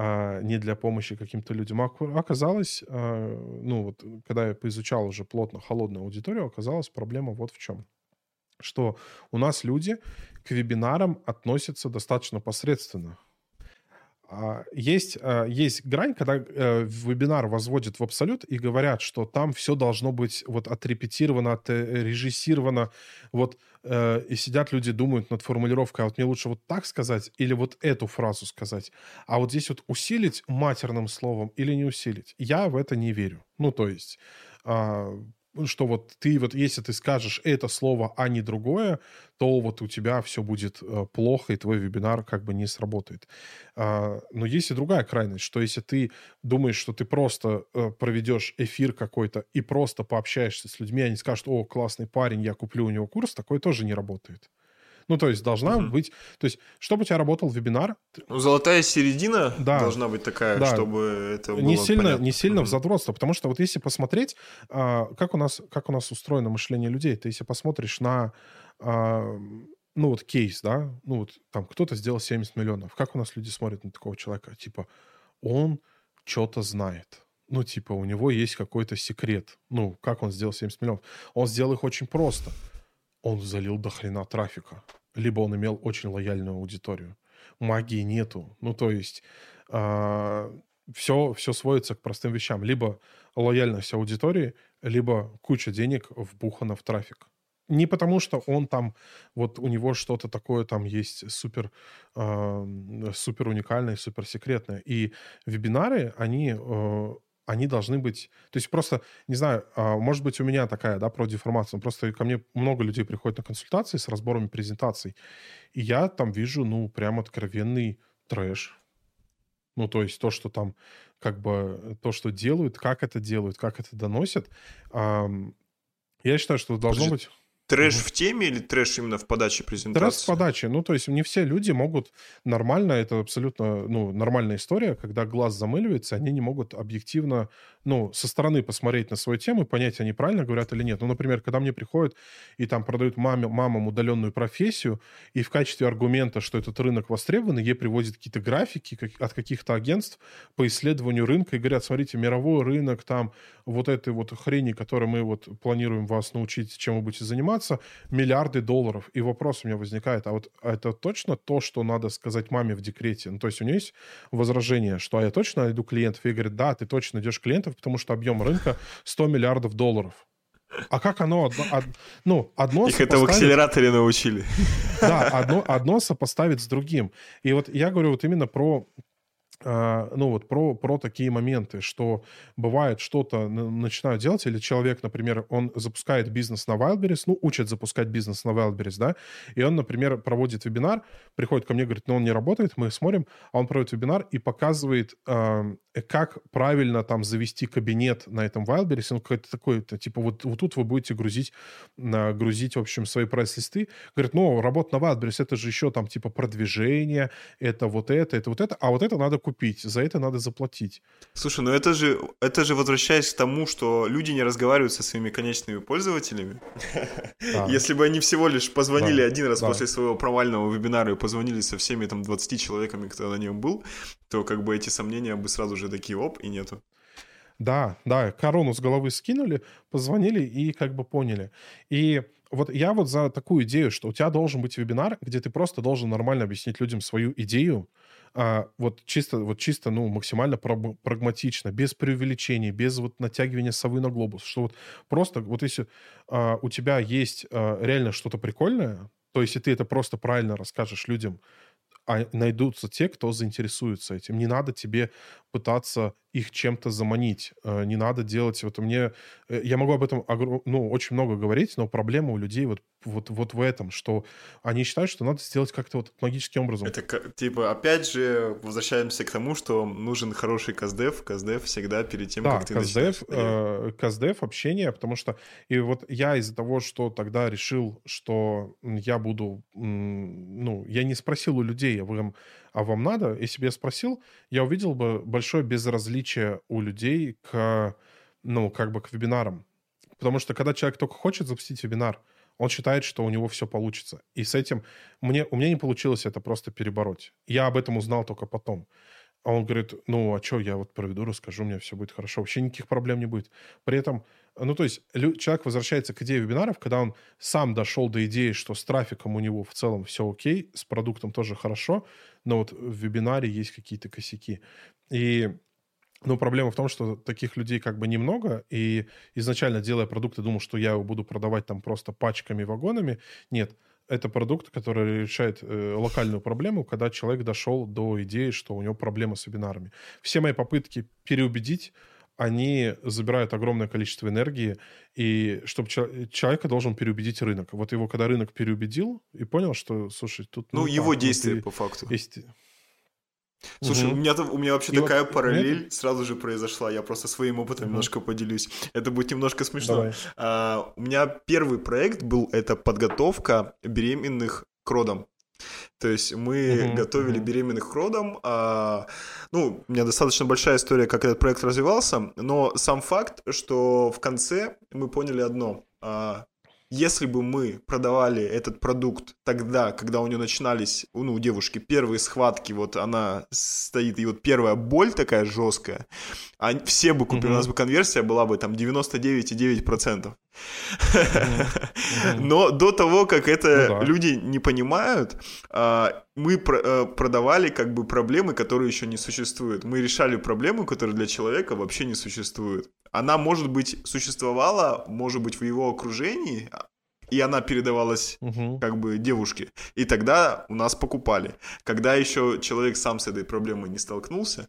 Speaker 1: а, не для помощи каким-то людям. А оказалось, а, ну вот, когда я поизучал уже плотно холодную аудиторию, оказалась проблема вот в чем. Что у нас люди к вебинарам относятся достаточно посредственно. Есть, есть грань, когда э, вебинар возводят в абсолют и говорят, что там все должно быть вот отрепетировано, отрежиссировано. Вот э, и сидят люди, думают над формулировкой, а вот мне лучше вот так сказать или вот эту фразу сказать. А вот здесь вот усилить матерным словом или не усилить. Я в это не верю. Ну, то есть а, что вот ты вот, если ты скажешь это слово, а не другое, то вот у тебя все будет э, плохо, и твой вебинар как бы не сработает. А, но есть и другая крайность, что если ты думаешь, что ты просто э, проведешь эфир какой-то и просто пообщаешься с людьми, они скажут, о, классный парень, я куплю у него курс, такое тоже не работает. Ну, то есть должна угу. быть... То есть, чтобы у тебя работал вебинар...
Speaker 2: Ну, золотая середина да, должна быть такая, да. чтобы это было
Speaker 1: не сильно,
Speaker 2: понятно.
Speaker 1: Не сильно угу. в задротство, потому что вот если посмотреть, а, как, у нас, как у нас устроено мышление людей, ты если посмотришь на... А, ну, вот кейс, да, ну, вот там кто-то сделал 70 миллионов. Как у нас люди смотрят на такого человека? Типа, он что-то знает. Ну, типа, у него есть какой-то секрет. Ну, как он сделал 70 миллионов? Он сделал их очень просто. Он залил до хрена трафика либо он имел очень лояльную аудиторию. Магии нету. Ну, то есть а, все, все сводится к простым вещам. Либо лояльность аудитории, либо куча денег вбухана в трафик. Не потому, что он там, вот у него что-то такое там есть супер, э, супер уникальное, супер секретное. И вебинары, они э, они должны быть... То есть просто, не знаю, а, может быть, у меня такая, да, профдеформация, просто ко мне много людей приходят на консультации с разборами презентаций, и я там вижу, ну, прям откровенный трэш. Ну, то есть то, что там, как бы, то, что делают, как это делают, как это доносят. Я считаю, что должно Подожди, быть...
Speaker 2: Трэш в теме или трэш именно в подаче презентации? Трэш
Speaker 1: в подаче. Ну, то есть не все люди могут нормально, это абсолютно ну, нормальная история, когда глаз замыливается, они не могут объективно, ну, со стороны посмотреть на свою тему и понять, они правильно говорят или нет. Ну, например, когда мне приходят и там продают маме, мамам удаленную профессию, и в качестве аргумента, что этот рынок востребован, ей приводят какие-то графики как, от каких-то агентств по исследованию рынка и говорят, смотрите, мировой рынок, там вот этой вот хрени, которой мы вот планируем вас научить, чем вы будете заниматься, миллиарды долларов. И вопрос у меня возникает, а вот это точно то, что надо сказать маме в декрете? Ну, то есть у нее есть возражение, что а я точно найду клиентов? И говорит, да, ты точно найдешь клиентов, потому что объем рынка 100 миллиардов долларов. А как оно одно, од, ну, одно
Speaker 2: Их это в акселераторе научили.
Speaker 1: Да, одно, одно сопоставить с другим. И вот я говорю вот именно про ну вот про, про такие моменты, что бывает что-то начинают делать, или человек, например, он запускает бизнес на Wildberries, ну, учит запускать бизнес на Wildberries, да, и он, например, проводит вебинар, приходит ко мне, говорит, ну, он не работает, мы смотрим, а он проводит вебинар и показывает, э, как правильно там завести кабинет на этом Wildberries, ну, какой-то такой, типа, вот, вот тут вы будете грузить, грузить, в общем, свои прайс-листы, говорит, ну, работа на Wildberries, это же еще там, типа, продвижение, это вот это, это вот это, а вот это надо купить, за это надо заплатить.
Speaker 2: Слушай, ну это же, это же возвращаясь к тому, что люди не разговаривают со своими конечными пользователями. Да. Если бы они всего лишь позвонили да. один раз да. после своего провального вебинара и позвонили со всеми там 20 человеками, кто на нем был, то как бы эти сомнения бы сразу же такие оп и нету.
Speaker 1: Да, да, корону с головы скинули, позвонили и как бы поняли. И вот я вот за такую идею, что у тебя должен быть вебинар, где ты просто должен нормально объяснить людям свою идею, а, вот чисто, вот чисто, ну, максимально прагматично, без преувеличений, без вот натягивания совы на глобус, что вот просто, вот если а, у тебя есть а, реально что-то прикольное, то если ты это просто правильно расскажешь людям, а найдутся те, кто заинтересуется этим. Не надо тебе пытаться их чем-то заманить. Э, не надо делать... Вот мне... Э, я могу об этом ну, очень много говорить, но проблема у людей вот, вот, вот в этом, что они считают, что надо сделать как-то вот магическим образом.
Speaker 2: Это типа, опять же, возвращаемся к тому, что нужен хороший каздев. Каздев всегда перед тем,
Speaker 1: да,
Speaker 2: как ты
Speaker 1: каздев, начинаешь. Э, каздев, общение, потому что... И вот я из-за того, что тогда решил, что я буду... Ну, я не спросил у людей, а вам, а вам надо? Если бы я спросил, я увидел бы большое безразличие у людей к, ну, как бы к вебинарам. Потому что когда человек только хочет запустить вебинар, он считает, что у него все получится. И с этим мне, у меня не получилось это просто перебороть. Я об этом узнал только потом. А он говорит, ну, а что, я вот проведу, расскажу, меня все будет хорошо. Вообще никаких проблем не будет. При этом ну, то есть человек возвращается к идее вебинаров, когда он сам дошел до идеи, что с трафиком у него в целом все окей, с продуктом тоже хорошо, но вот в вебинаре есть какие-то косяки. И но проблема в том, что таких людей как бы немного, и изначально, делая продукт, я думал, что я его буду продавать там просто пачками, вагонами. Нет, это продукт, который решает э, локальную проблему, когда человек дошел до идеи, что у него проблема с вебинарами. Все мои попытки переубедить они забирают огромное количество энергии, и чтобы человека должен переубедить рынок. Вот его, когда рынок переубедил и понял, что, слушай, тут...
Speaker 2: Ну, ну его так, действия, вот, по факту.
Speaker 1: Есть...
Speaker 2: Слушай, угу. у, меня, у меня вообще и такая вот параллель нет? сразу же произошла. Я просто своим опытом угу. немножко поделюсь. Это будет немножко смешно. А, у меня первый проект был это подготовка беременных к родам. То есть мы uh-huh, готовили uh-huh. беременных к родам. А, ну, у меня достаточно большая история, как этот проект развивался, но сам факт, что в конце мы поняли одно. А, если бы мы продавали этот продукт тогда, когда у нее начинались, ну, у девушки первые схватки, вот она стоит, и вот первая боль такая жесткая, а все бы купили, mm-hmm. у нас бы конверсия была бы там 99,9%. Но до того, как это ну, люди не понимают, а, мы э, продавали как бы проблемы, которые еще не существуют. Мы решали проблему, которая для человека вообще не существует. Она, может быть, существовала, может быть, в его окружении, и она передавалась угу. как бы девушке. И тогда у нас покупали. Когда еще человек сам с этой проблемой не столкнулся,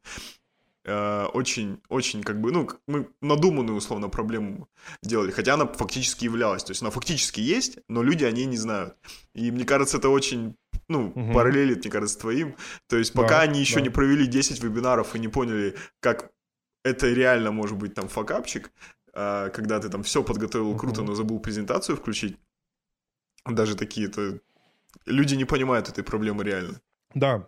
Speaker 2: э, очень, очень как бы, ну, мы надуманную условно проблему делали, хотя она фактически являлась. То есть она фактически есть, но люди о ней не знают. И мне кажется, это очень ну, угу. параллелит, мне кажется, твоим. То есть пока да, они еще да. не провели 10 вебинаров и не поняли, как это реально может быть там факапчик, а, когда ты там все подготовил круто, но забыл презентацию включить. Даже такие-то люди не понимают этой проблемы реально.
Speaker 1: Да,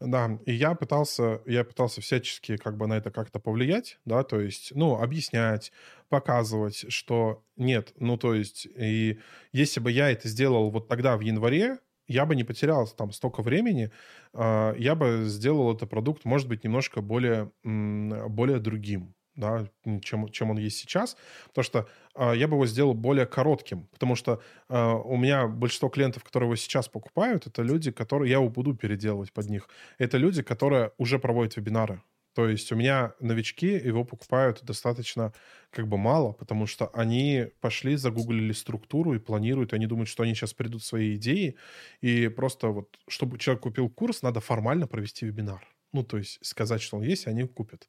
Speaker 1: да, и я пытался, я пытался всячески как бы на это как-то повлиять, да, то есть, ну, объяснять, показывать, что нет, ну, то есть, и если бы я это сделал вот тогда в январе, я бы не потерял там столько времени, а, я бы сделал этот продукт, может быть, немножко более, более другим, да, чем, чем он есть сейчас, потому что э, я бы его сделал более коротким, потому что э, у меня большинство клиентов, которые его сейчас покупают, это люди, которые я его буду переделывать под них. Это люди, которые уже проводят вебинары, то есть у меня новички его покупают достаточно как бы мало, потому что они пошли, загуглили структуру и планируют, они думают, что они сейчас придут свои идеи, и просто вот, чтобы человек купил курс, надо формально провести вебинар. Ну, то есть сказать, что он есть, они купят.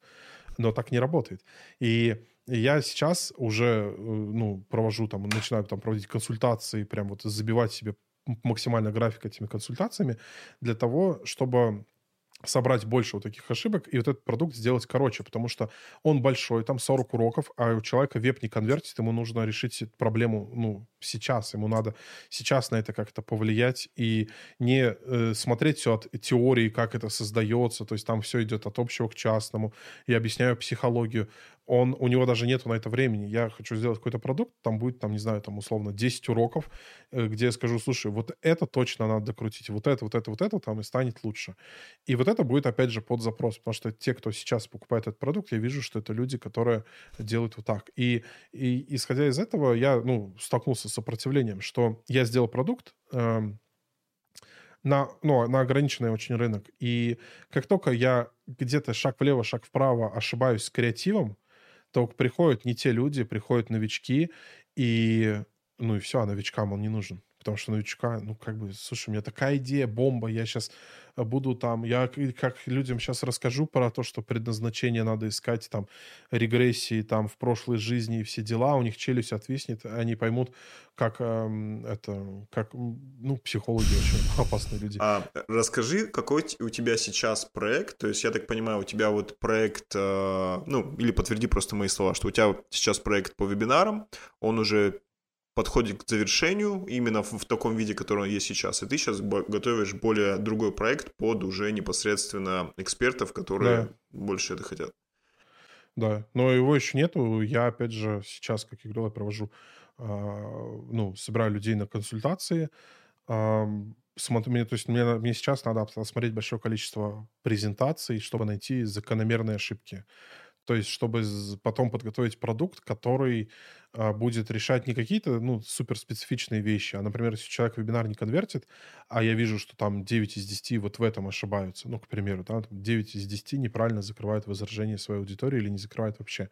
Speaker 1: Но так не работает. И я сейчас уже, э, ну, провожу там, начинаю там проводить консультации, прям вот забивать себе максимально график этими консультациями для того, чтобы собрать больше вот таких ошибок и вот этот продукт сделать короче, потому что он большой, там 40 уроков, а у человека веб не конвертит, ему нужно решить проблему, ну, сейчас, ему надо сейчас на это как-то повлиять и не э, смотреть все от теории, как это создается, то есть там все идет от общего к частному, я объясняю психологию, он, у него даже нету на это времени. Я хочу сделать какой-то продукт, там будет, там, не знаю, там, условно, 10 уроков, э, где я скажу, слушай, вот это точно надо докрутить, вот это, вот это, вот это, там, и станет лучше. И вот это будет, опять же, под запрос, потому что те, кто сейчас покупает этот продукт, я вижу, что это люди, которые делают вот так. И, и исходя из этого, я, ну, столкнулся с сопротивлением, что я сделал продукт, э, на, ну, на ограниченный очень рынок. И как только я где-то шаг влево, шаг вправо ошибаюсь с креативом, только приходят не те люди, приходят новички, и ну и все, а новичкам он не нужен. Потому что новичка, ну, как бы, слушай, у меня такая идея, бомба, я сейчас э, буду там, я как людям сейчас расскажу про то, что предназначение надо искать, там, регрессии, там, в прошлой жизни и все дела, у них челюсть отвиснет, они поймут, как эм, это, как, ну, психологи очень опасные люди.
Speaker 2: А расскажи, какой у тебя сейчас проект, то есть, я так понимаю, у тебя вот проект, э, ну, или подтверди просто мои слова, что у тебя сейчас проект по вебинарам, он уже подходит к завершению именно в, в таком виде, который он есть сейчас, и ты сейчас готовишь более другой проект под уже непосредственно экспертов, которые да. больше это хотят.
Speaker 1: Да, но его еще нету. Я, опять же, сейчас, как я говорил, я провожу, э, ну, собираю людей на консультации. Э, смотрю, мне, то есть мне, мне сейчас надо посмотреть большое количество презентаций, чтобы найти закономерные ошибки. То есть, чтобы потом подготовить продукт, который а, будет решать не какие-то, ну, суперспецифичные вещи, а, например, если человек вебинар не конвертит, а я вижу, что там 9 из 10 вот в этом ошибаются, ну, к примеру, да, 9 из 10 неправильно закрывают возражение своей аудитории или не закрывают вообще.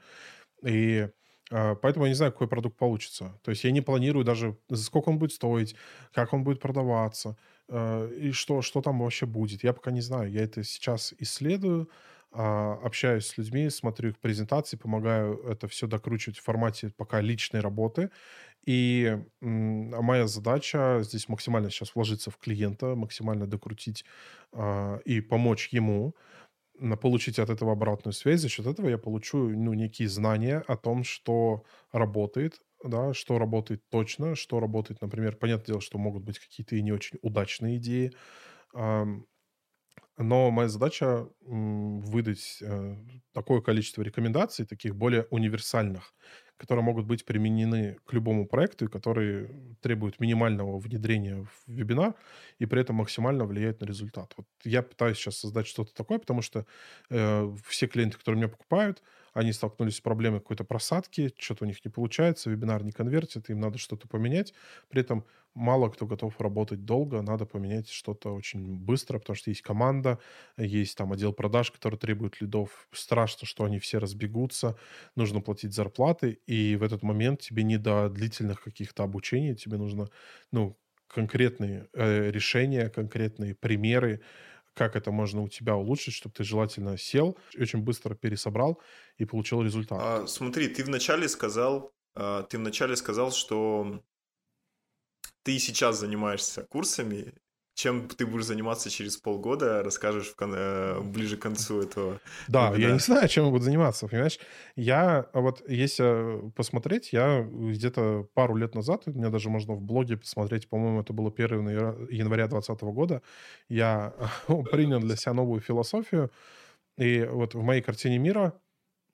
Speaker 1: И а, Поэтому я не знаю, какой продукт получится. То есть я не планирую даже, за сколько он будет стоить, как он будет продаваться, а, и что, что там вообще будет. Я пока не знаю. Я это сейчас исследую, общаюсь с людьми, смотрю их презентации, помогаю это все докручивать в формате пока личной работы. И моя задача здесь максимально сейчас вложиться в клиента, максимально докрутить а, и помочь ему получить от этого обратную связь. За счет этого я получу ну, некие знания о том, что работает, да, что работает точно, что работает, например, понятное дело, что могут быть какие-то и не очень удачные идеи, но моя задача выдать э, такое количество рекомендаций, таких более универсальных, которые могут быть применены к любому проекту которые требуют минимального внедрения в вебинар и при этом максимально влияют на результат. Вот я пытаюсь сейчас создать что-то такое, потому что э, все клиенты, которые меня покупают, они столкнулись с проблемой какой-то просадки, что-то у них не получается, вебинар не конвертит, им надо что-то поменять. При этом мало кто готов работать долго, надо поменять что-то очень быстро, потому что есть команда, есть там отдел продаж, который требует лидов. Страшно, что они все разбегутся, нужно платить зарплаты, и в этот момент тебе не до длительных каких-то обучений, тебе нужно, ну, конкретные э, решения, конкретные примеры, как это можно у тебя улучшить, чтобы ты желательно сел, очень быстро пересобрал и получил результат.
Speaker 2: А, смотри, ты вначале сказал, а, ты вначале сказал, что ты сейчас занимаешься курсами, чем ты будешь заниматься через полгода, расскажешь кон... Э, ближе к концу этого.
Speaker 1: Да, я не знаю, чем я буду заниматься, понимаешь? Я, вот если посмотреть, я где-то пару лет назад, у меня даже можно в блоге посмотреть, по-моему, это было 1 января 2020 года, я принял для себя новую философию, и вот в моей картине мира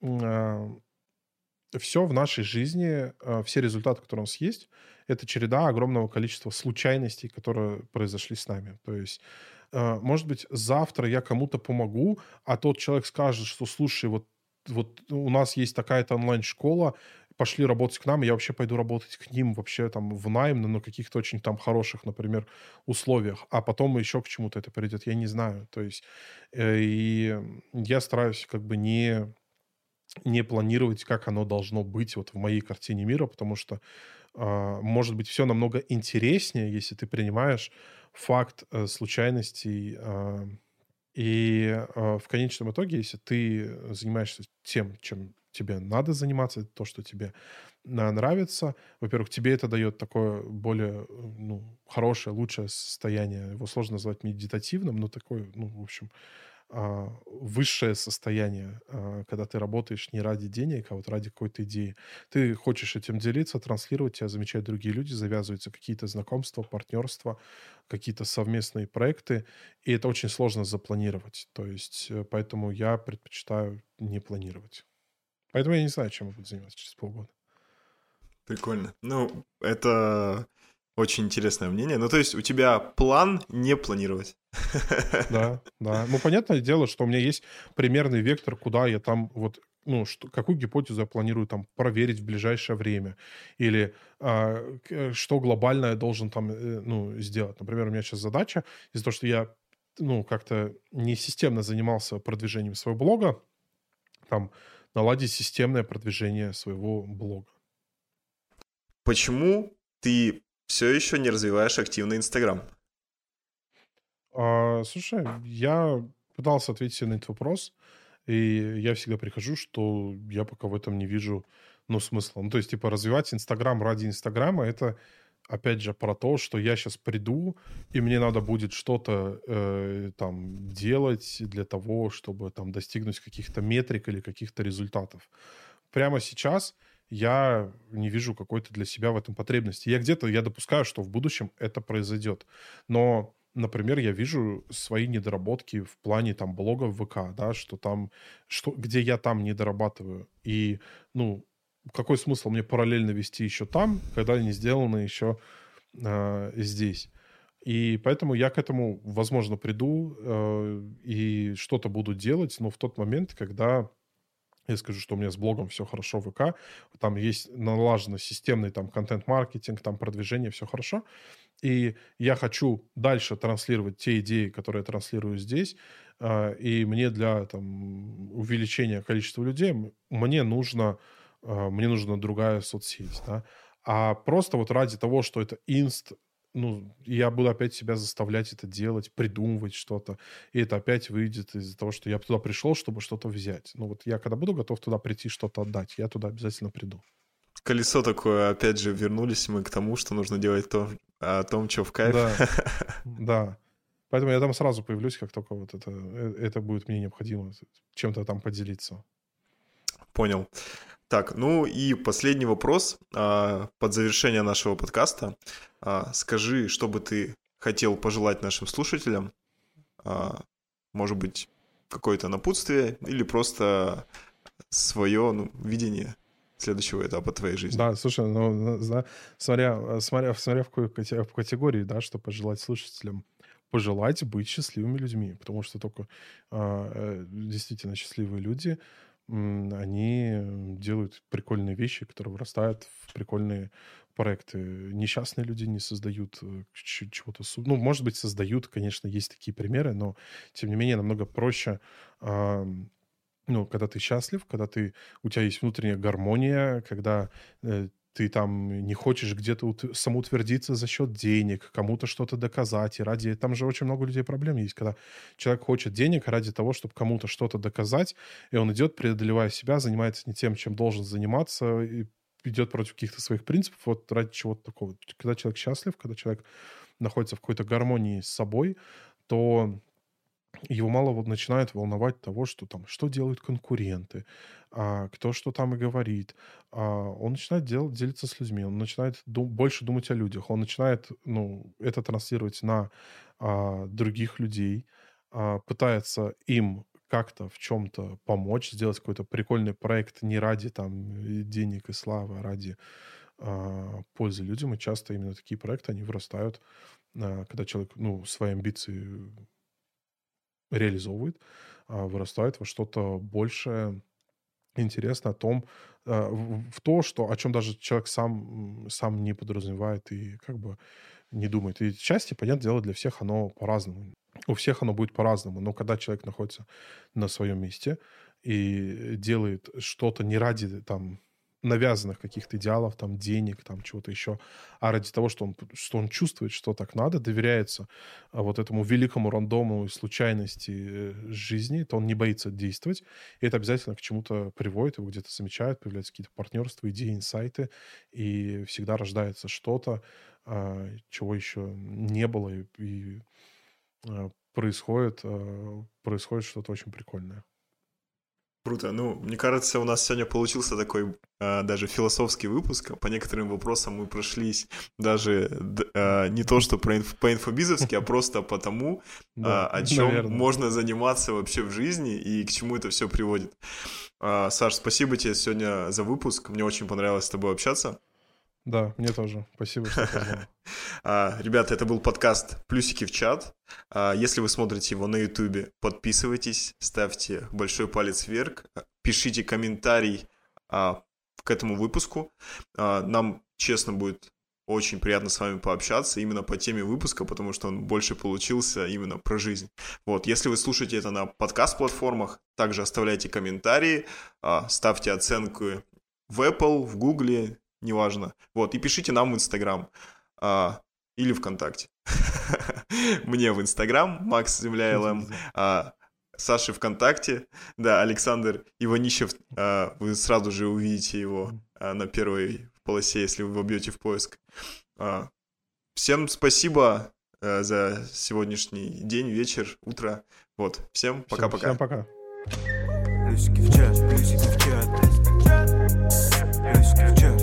Speaker 1: а, все в нашей жизни, а, все результаты, которые у нас есть, это череда огромного количества случайностей, которые произошли с нами. То есть, а, может быть, завтра я кому-то помогу, а тот человек скажет, что, слушай, вот, вот у нас есть такая-то онлайн-школа, пошли работать к нам, и я вообще пойду работать к ним вообще там в найм, на каких-то очень там хороших, например, условиях, а потом еще к чему-то это придет, я не знаю. То есть, э, и я стараюсь как бы не не планировать, как оно должно быть вот в моей картине мира, потому что э, может быть все намного интереснее, если ты принимаешь факт э, случайностей э, И э, в конечном итоге, если ты занимаешься тем, чем тебе надо заниматься, то, что тебе нравится. Во-первых, тебе это дает такое более ну, хорошее, лучшее состояние. Его сложно назвать медитативным, но такое, ну, в общем, а, высшее состояние, а, когда ты работаешь не ради денег, а вот ради какой-то идеи. Ты хочешь этим делиться, транслировать, тебя замечают другие люди, завязываются какие-то знакомства, партнерства, какие-то совместные проекты, и это очень сложно запланировать. То есть, э, поэтому я предпочитаю не планировать. Поэтому я не знаю, чем я буду заниматься через полгода.
Speaker 2: Прикольно. Ну, это очень интересное мнение. Ну, то есть у тебя план не планировать.
Speaker 1: Да, да. Ну, понятное дело, что у меня есть примерный вектор, куда я там вот ну, что, какую гипотезу я планирую там проверить в ближайшее время, или а, что глобально я должен там, э, ну, сделать. Например, у меня сейчас задача из-за того, что я, ну, как-то не системно занимался продвижением своего блога, там, наладить системное продвижение своего блога.
Speaker 2: Почему ты все еще не развиваешь активный Инстаграм?
Speaker 1: А, слушай, я пытался ответить на этот вопрос, и я всегда прихожу, что я пока в этом не вижу, ну, смысла. Ну, то есть, типа, развивать Инстаграм ради Инстаграма, это, опять же, про то, что я сейчас приду, и мне надо будет что-то э, там делать для того, чтобы там достигнуть каких-то метрик или каких-то результатов. Прямо сейчас я не вижу какой-то для себя в этом потребности. Я где-то, я допускаю, что в будущем это произойдет. Но, например, я вижу свои недоработки в плане там блога в ВК, да, что там, что, где я там не дорабатываю. И, ну, какой смысл мне параллельно вести еще там, когда не сделано еще э, здесь? И поэтому я к этому, возможно, приду э, и что-то буду делать, но в тот момент, когда я скажу, что у меня с блогом все хорошо в ВК, там есть налаженный системный там контент-маркетинг, там продвижение, все хорошо. И я хочу дальше транслировать те идеи, которые я транслирую здесь, а, и мне для там, увеличения количества людей мне нужно, а, мне нужна другая соцсеть. Да? А просто вот ради того, что это инст, ну, я буду опять себя заставлять это делать, придумывать что-то. И это опять выйдет из-за того, что я туда пришел, чтобы что-то взять. Ну, вот я когда буду готов туда прийти, что-то отдать, я туда обязательно приду.
Speaker 2: Колесо такое, опять же, вернулись мы к тому, что нужно делать то, о том, что в кайф.
Speaker 1: Да, да. Поэтому я там сразу появлюсь, как только вот это, э, это будет мне необходимо чем-то там поделиться.
Speaker 2: Понял. Так, ну и последний вопрос а, под завершение нашего подкаста. А, скажи, что бы ты хотел пожелать нашим слушателям? А, может быть, какое-то напутствие или просто свое ну, видение следующего этапа твоей жизни.
Speaker 1: Да, слушай, ну, да, смотря, смотря, смотря в какой категории, да, что пожелать слушателям, пожелать быть счастливыми людьми, потому что только э, действительно счастливые люди они делают прикольные вещи, которые вырастают в прикольные проекты. Несчастные люди не создают э, чего-то... Ну, может быть, создают, конечно, есть такие примеры, но, тем не менее, намного проще ну, когда ты счастлив, когда ты, у тебя есть внутренняя гармония, когда э, ты там не хочешь где-то ут- самоутвердиться за счет денег, кому-то что-то доказать. И ради... Там же очень много людей проблем есть, когда человек хочет денег ради того, чтобы кому-то что-то доказать, и он идет, преодолевая себя, занимается не тем, чем должен заниматься, и идет против каких-то своих принципов, вот ради чего-то такого. Когда человек счастлив, когда человек находится в какой-то гармонии с собой, то его мало вот начинает волновать того, что там, что делают конкуренты, а, кто что там и говорит. А, он начинает делать, делиться с людьми, он начинает дум, больше думать о людях, он начинает, ну, это транслировать на а, других людей, а, пытается им как-то в чем-то помочь, сделать какой-то прикольный проект не ради там денег и славы, а ради а, пользы людям. И часто именно такие проекты, они вырастают, а, когда человек, ну, свои амбиции реализовывает, а, вырастает во что-то большее, интересное о том, а, в то, что, о чем даже человек сам, сам не подразумевает и как бы не думает. И счастье, понятное дело, для всех оно по-разному. У всех оно будет по-разному. Но когда человек находится на своем месте и делает что-то не ради там навязанных каких-то идеалов, там, денег, там, чего-то еще, а ради того, что он, что он чувствует, что так надо, доверяется а, вот этому великому рандому и случайности э, жизни, то он не боится действовать, и это обязательно к чему-то приводит, его где-то замечают, появляются какие-то партнерства, идеи, инсайты, и всегда рождается что-то, а, чего еще не было, и, а, происходит, происходит что-то очень прикольное.
Speaker 2: Круто. Ну, мне кажется, у нас сегодня получился такой э, даже философский выпуск. По некоторым вопросам мы прошлись даже э, не то, что про инф, по инфобизовски, а просто по тому, э, о чем можно заниматься вообще в жизни и к чему это все приводит. Саш, спасибо тебе сегодня за выпуск. Мне очень понравилось с тобой общаться.
Speaker 1: Да, мне тоже. Спасибо, что позвал.
Speaker 2: А, ребята, это был подкаст «Плюсики в чат». А, если вы смотрите его на YouTube, подписывайтесь, ставьте большой палец вверх, пишите комментарий а, к этому выпуску. Нам, честно, будет очень приятно с вами пообщаться именно по теме выпуска, потому что он больше получился именно про жизнь. Вот, если вы слушаете это на подкаст-платформах, также оставляйте комментарии, ставьте оценку в Apple, в Google, неважно. Вот, и пишите нам в Инстаграм а, или ВКонтакте. Мне в Инстаграм, Макс Земля ЛМ, а, Саши ВКонтакте, да, Александр Иванищев, а, вы сразу же увидите его а, на первой полосе, если вы вобьете в поиск. А, всем спасибо а, за сегодняшний день, вечер, утро. Вот, всем пока-пока.
Speaker 1: Всем пока. Плюсики в чат, плюсики в чат. Плюсики в чат, плюсики в чат.